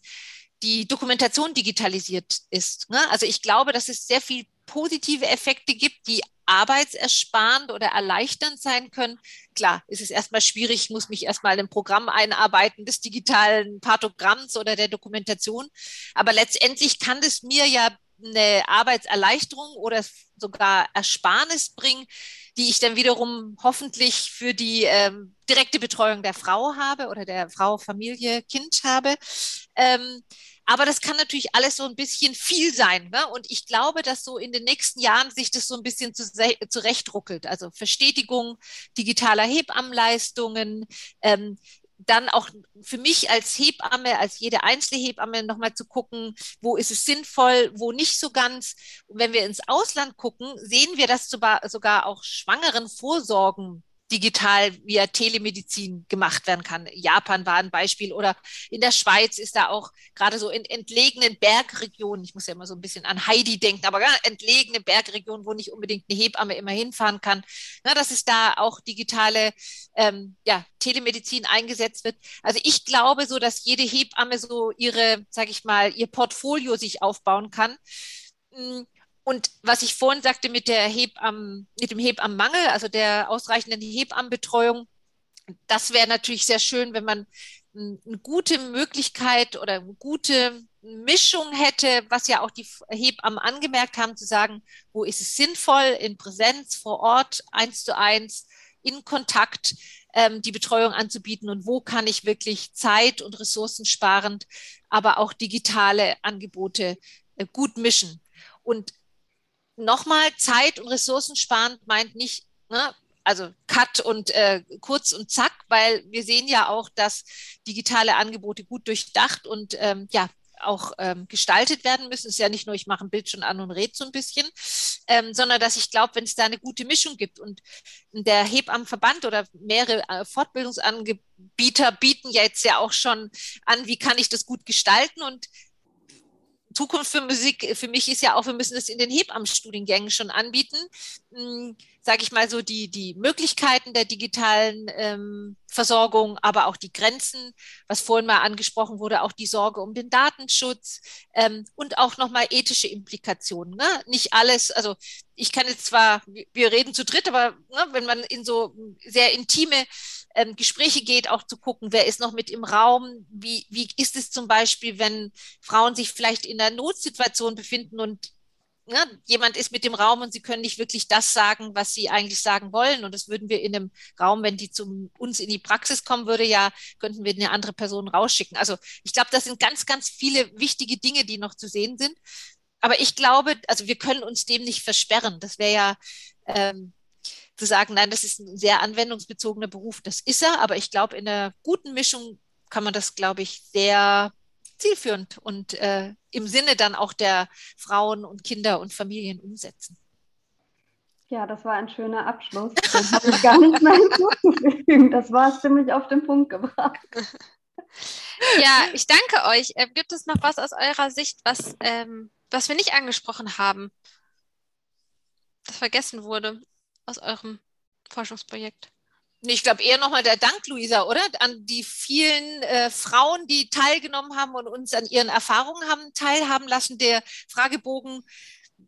die Dokumentation digitalisiert ist. Ne? Also ich glaube, dass es sehr viel positive Effekte gibt, die arbeitsersparend oder erleichternd sein können. Klar, ist es erstmal schwierig, ich muss mich erstmal in ein Programm einarbeiten des digitalen Partogramms oder der Dokumentation. Aber letztendlich kann es mir ja eine Arbeitserleichterung oder sogar Ersparnis bringen, die ich dann wiederum hoffentlich für die ähm, direkte Betreuung der Frau habe oder der Frau, Familie, Kind habe. Ähm, aber das kann natürlich alles so ein bisschen viel sein. Ne? Und ich glaube, dass so in den nächsten Jahren sich das so ein bisschen zu, zurechtruckelt. Also Verstetigung digitaler Hebammenleistungen, ähm, dann auch für mich als Hebamme, als jede einzelne Hebamme nochmal zu gucken, wo ist es sinnvoll, wo nicht so ganz. Und wenn wir ins Ausland gucken, sehen wir, dass sogar auch schwangeren Vorsorgen digital via Telemedizin gemacht werden kann. Japan war ein Beispiel oder in der Schweiz ist da auch gerade so in entlegenen Bergregionen, ich muss ja immer so ein bisschen an Heidi denken, aber entlegene Bergregionen, wo nicht unbedingt eine Hebamme immer hinfahren kann, na, dass es da auch digitale ähm, ja, Telemedizin eingesetzt wird. Also ich glaube so, dass jede Hebamme so ihre, sage ich mal, ihr Portfolio sich aufbauen kann. Hm, und was ich vorhin sagte mit der Hebammen, mit dem Hebammenmangel, also der ausreichenden Hebammenbetreuung, das wäre natürlich sehr schön, wenn man eine gute Möglichkeit oder eine gute Mischung hätte, was ja auch die Hebammen angemerkt haben, zu sagen, wo ist es sinnvoll, in Präsenz, vor Ort, eins zu eins, in Kontakt ähm, die Betreuung anzubieten und wo kann ich wirklich Zeit und ressourcensparend, aber auch digitale Angebote äh, gut mischen. Und nochmal, Zeit und ressourcensparend meint nicht, ne, also Cut und äh, kurz und zack, weil wir sehen ja auch, dass digitale Angebote gut durchdacht und ähm, ja auch ähm, gestaltet werden müssen. Es ist ja nicht nur, ich mache ein Bild schon an und rede so ein bisschen, ähm, sondern dass ich glaube, wenn es da eine gute Mischung gibt und der Hebammenverband oder mehrere äh, Fortbildungsanbieter bieten ja jetzt ja auch schon an, wie kann ich das gut gestalten und Zukunft für Musik, für mich ist ja auch, wir müssen das in den Hebammenstudiengängen schon anbieten. Hm, Sage ich mal so, die, die Möglichkeiten der digitalen ähm, Versorgung, aber auch die Grenzen, was vorhin mal angesprochen wurde, auch die Sorge um den Datenschutz ähm, und auch nochmal ethische Implikationen. Ne? Nicht alles, also ich kann jetzt zwar, wir reden zu dritt, aber ne, wenn man in so sehr intime ähm, Gespräche geht, auch zu gucken, wer ist noch mit im Raum, wie, wie ist es zum Beispiel, wenn Frauen sich vielleicht in einer Notsituation befinden und ja, ne, jemand ist mit dem Raum und sie können nicht wirklich das sagen, was sie eigentlich sagen wollen. Und das würden wir in einem Raum, wenn die zu uns in die Praxis kommen würde, ja, könnten wir eine andere Person rausschicken. Also ich glaube, das sind ganz, ganz viele wichtige Dinge, die noch zu sehen sind. Aber ich glaube, also wir können uns dem nicht versperren. Das wäre ja ähm, zu sagen, nein, das ist ein sehr anwendungsbezogener Beruf. Das ist er, aber ich glaube, in einer guten Mischung kann man das, glaube ich, sehr zielführend und äh, im Sinne dann auch der Frauen und Kinder und Familien umsetzen. Ja, das war ein schöner Abschluss. Den habe ich gar nicht mehr hinzuzufügen. Das war ziemlich auf den Punkt gebracht. Ja, ich danke euch. Äh, gibt es noch was aus eurer Sicht, was, ähm, was wir nicht angesprochen haben, das vergessen wurde? Aus eurem Forschungsprojekt? Ich glaube eher nochmal der Dank, Luisa, oder? An die vielen äh, Frauen, die teilgenommen haben und uns an ihren Erfahrungen haben teilhaben lassen. Der Fragebogen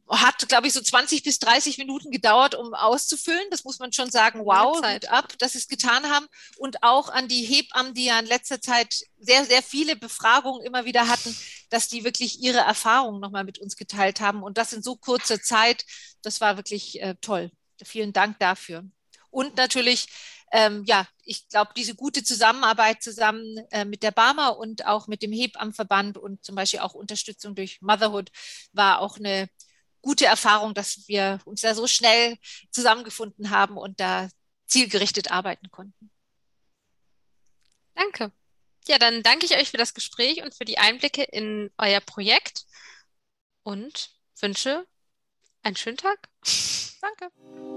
hat, glaube ich, so 20 bis 30 Minuten gedauert, um auszufüllen. Das muss man schon sagen. Wow, Zeit ab, dass sie es getan haben. Und auch an die Hebammen, die ja in letzter Zeit sehr, sehr viele Befragungen immer wieder hatten, dass die wirklich ihre Erfahrungen nochmal mit uns geteilt haben. Und das in so kurzer Zeit, das war wirklich äh, toll. Vielen Dank dafür. Und natürlich, ähm, ja, ich glaube, diese gute Zusammenarbeit zusammen äh, mit der Barmer und auch mit dem Hebammenverband und zum Beispiel auch Unterstützung durch Motherhood war auch eine gute Erfahrung, dass wir uns da so schnell zusammengefunden haben und da zielgerichtet arbeiten konnten. Danke. Ja, dann danke ich euch für das Gespräch und für die Einblicke in euer Projekt und wünsche einen schönen Tag. Danke.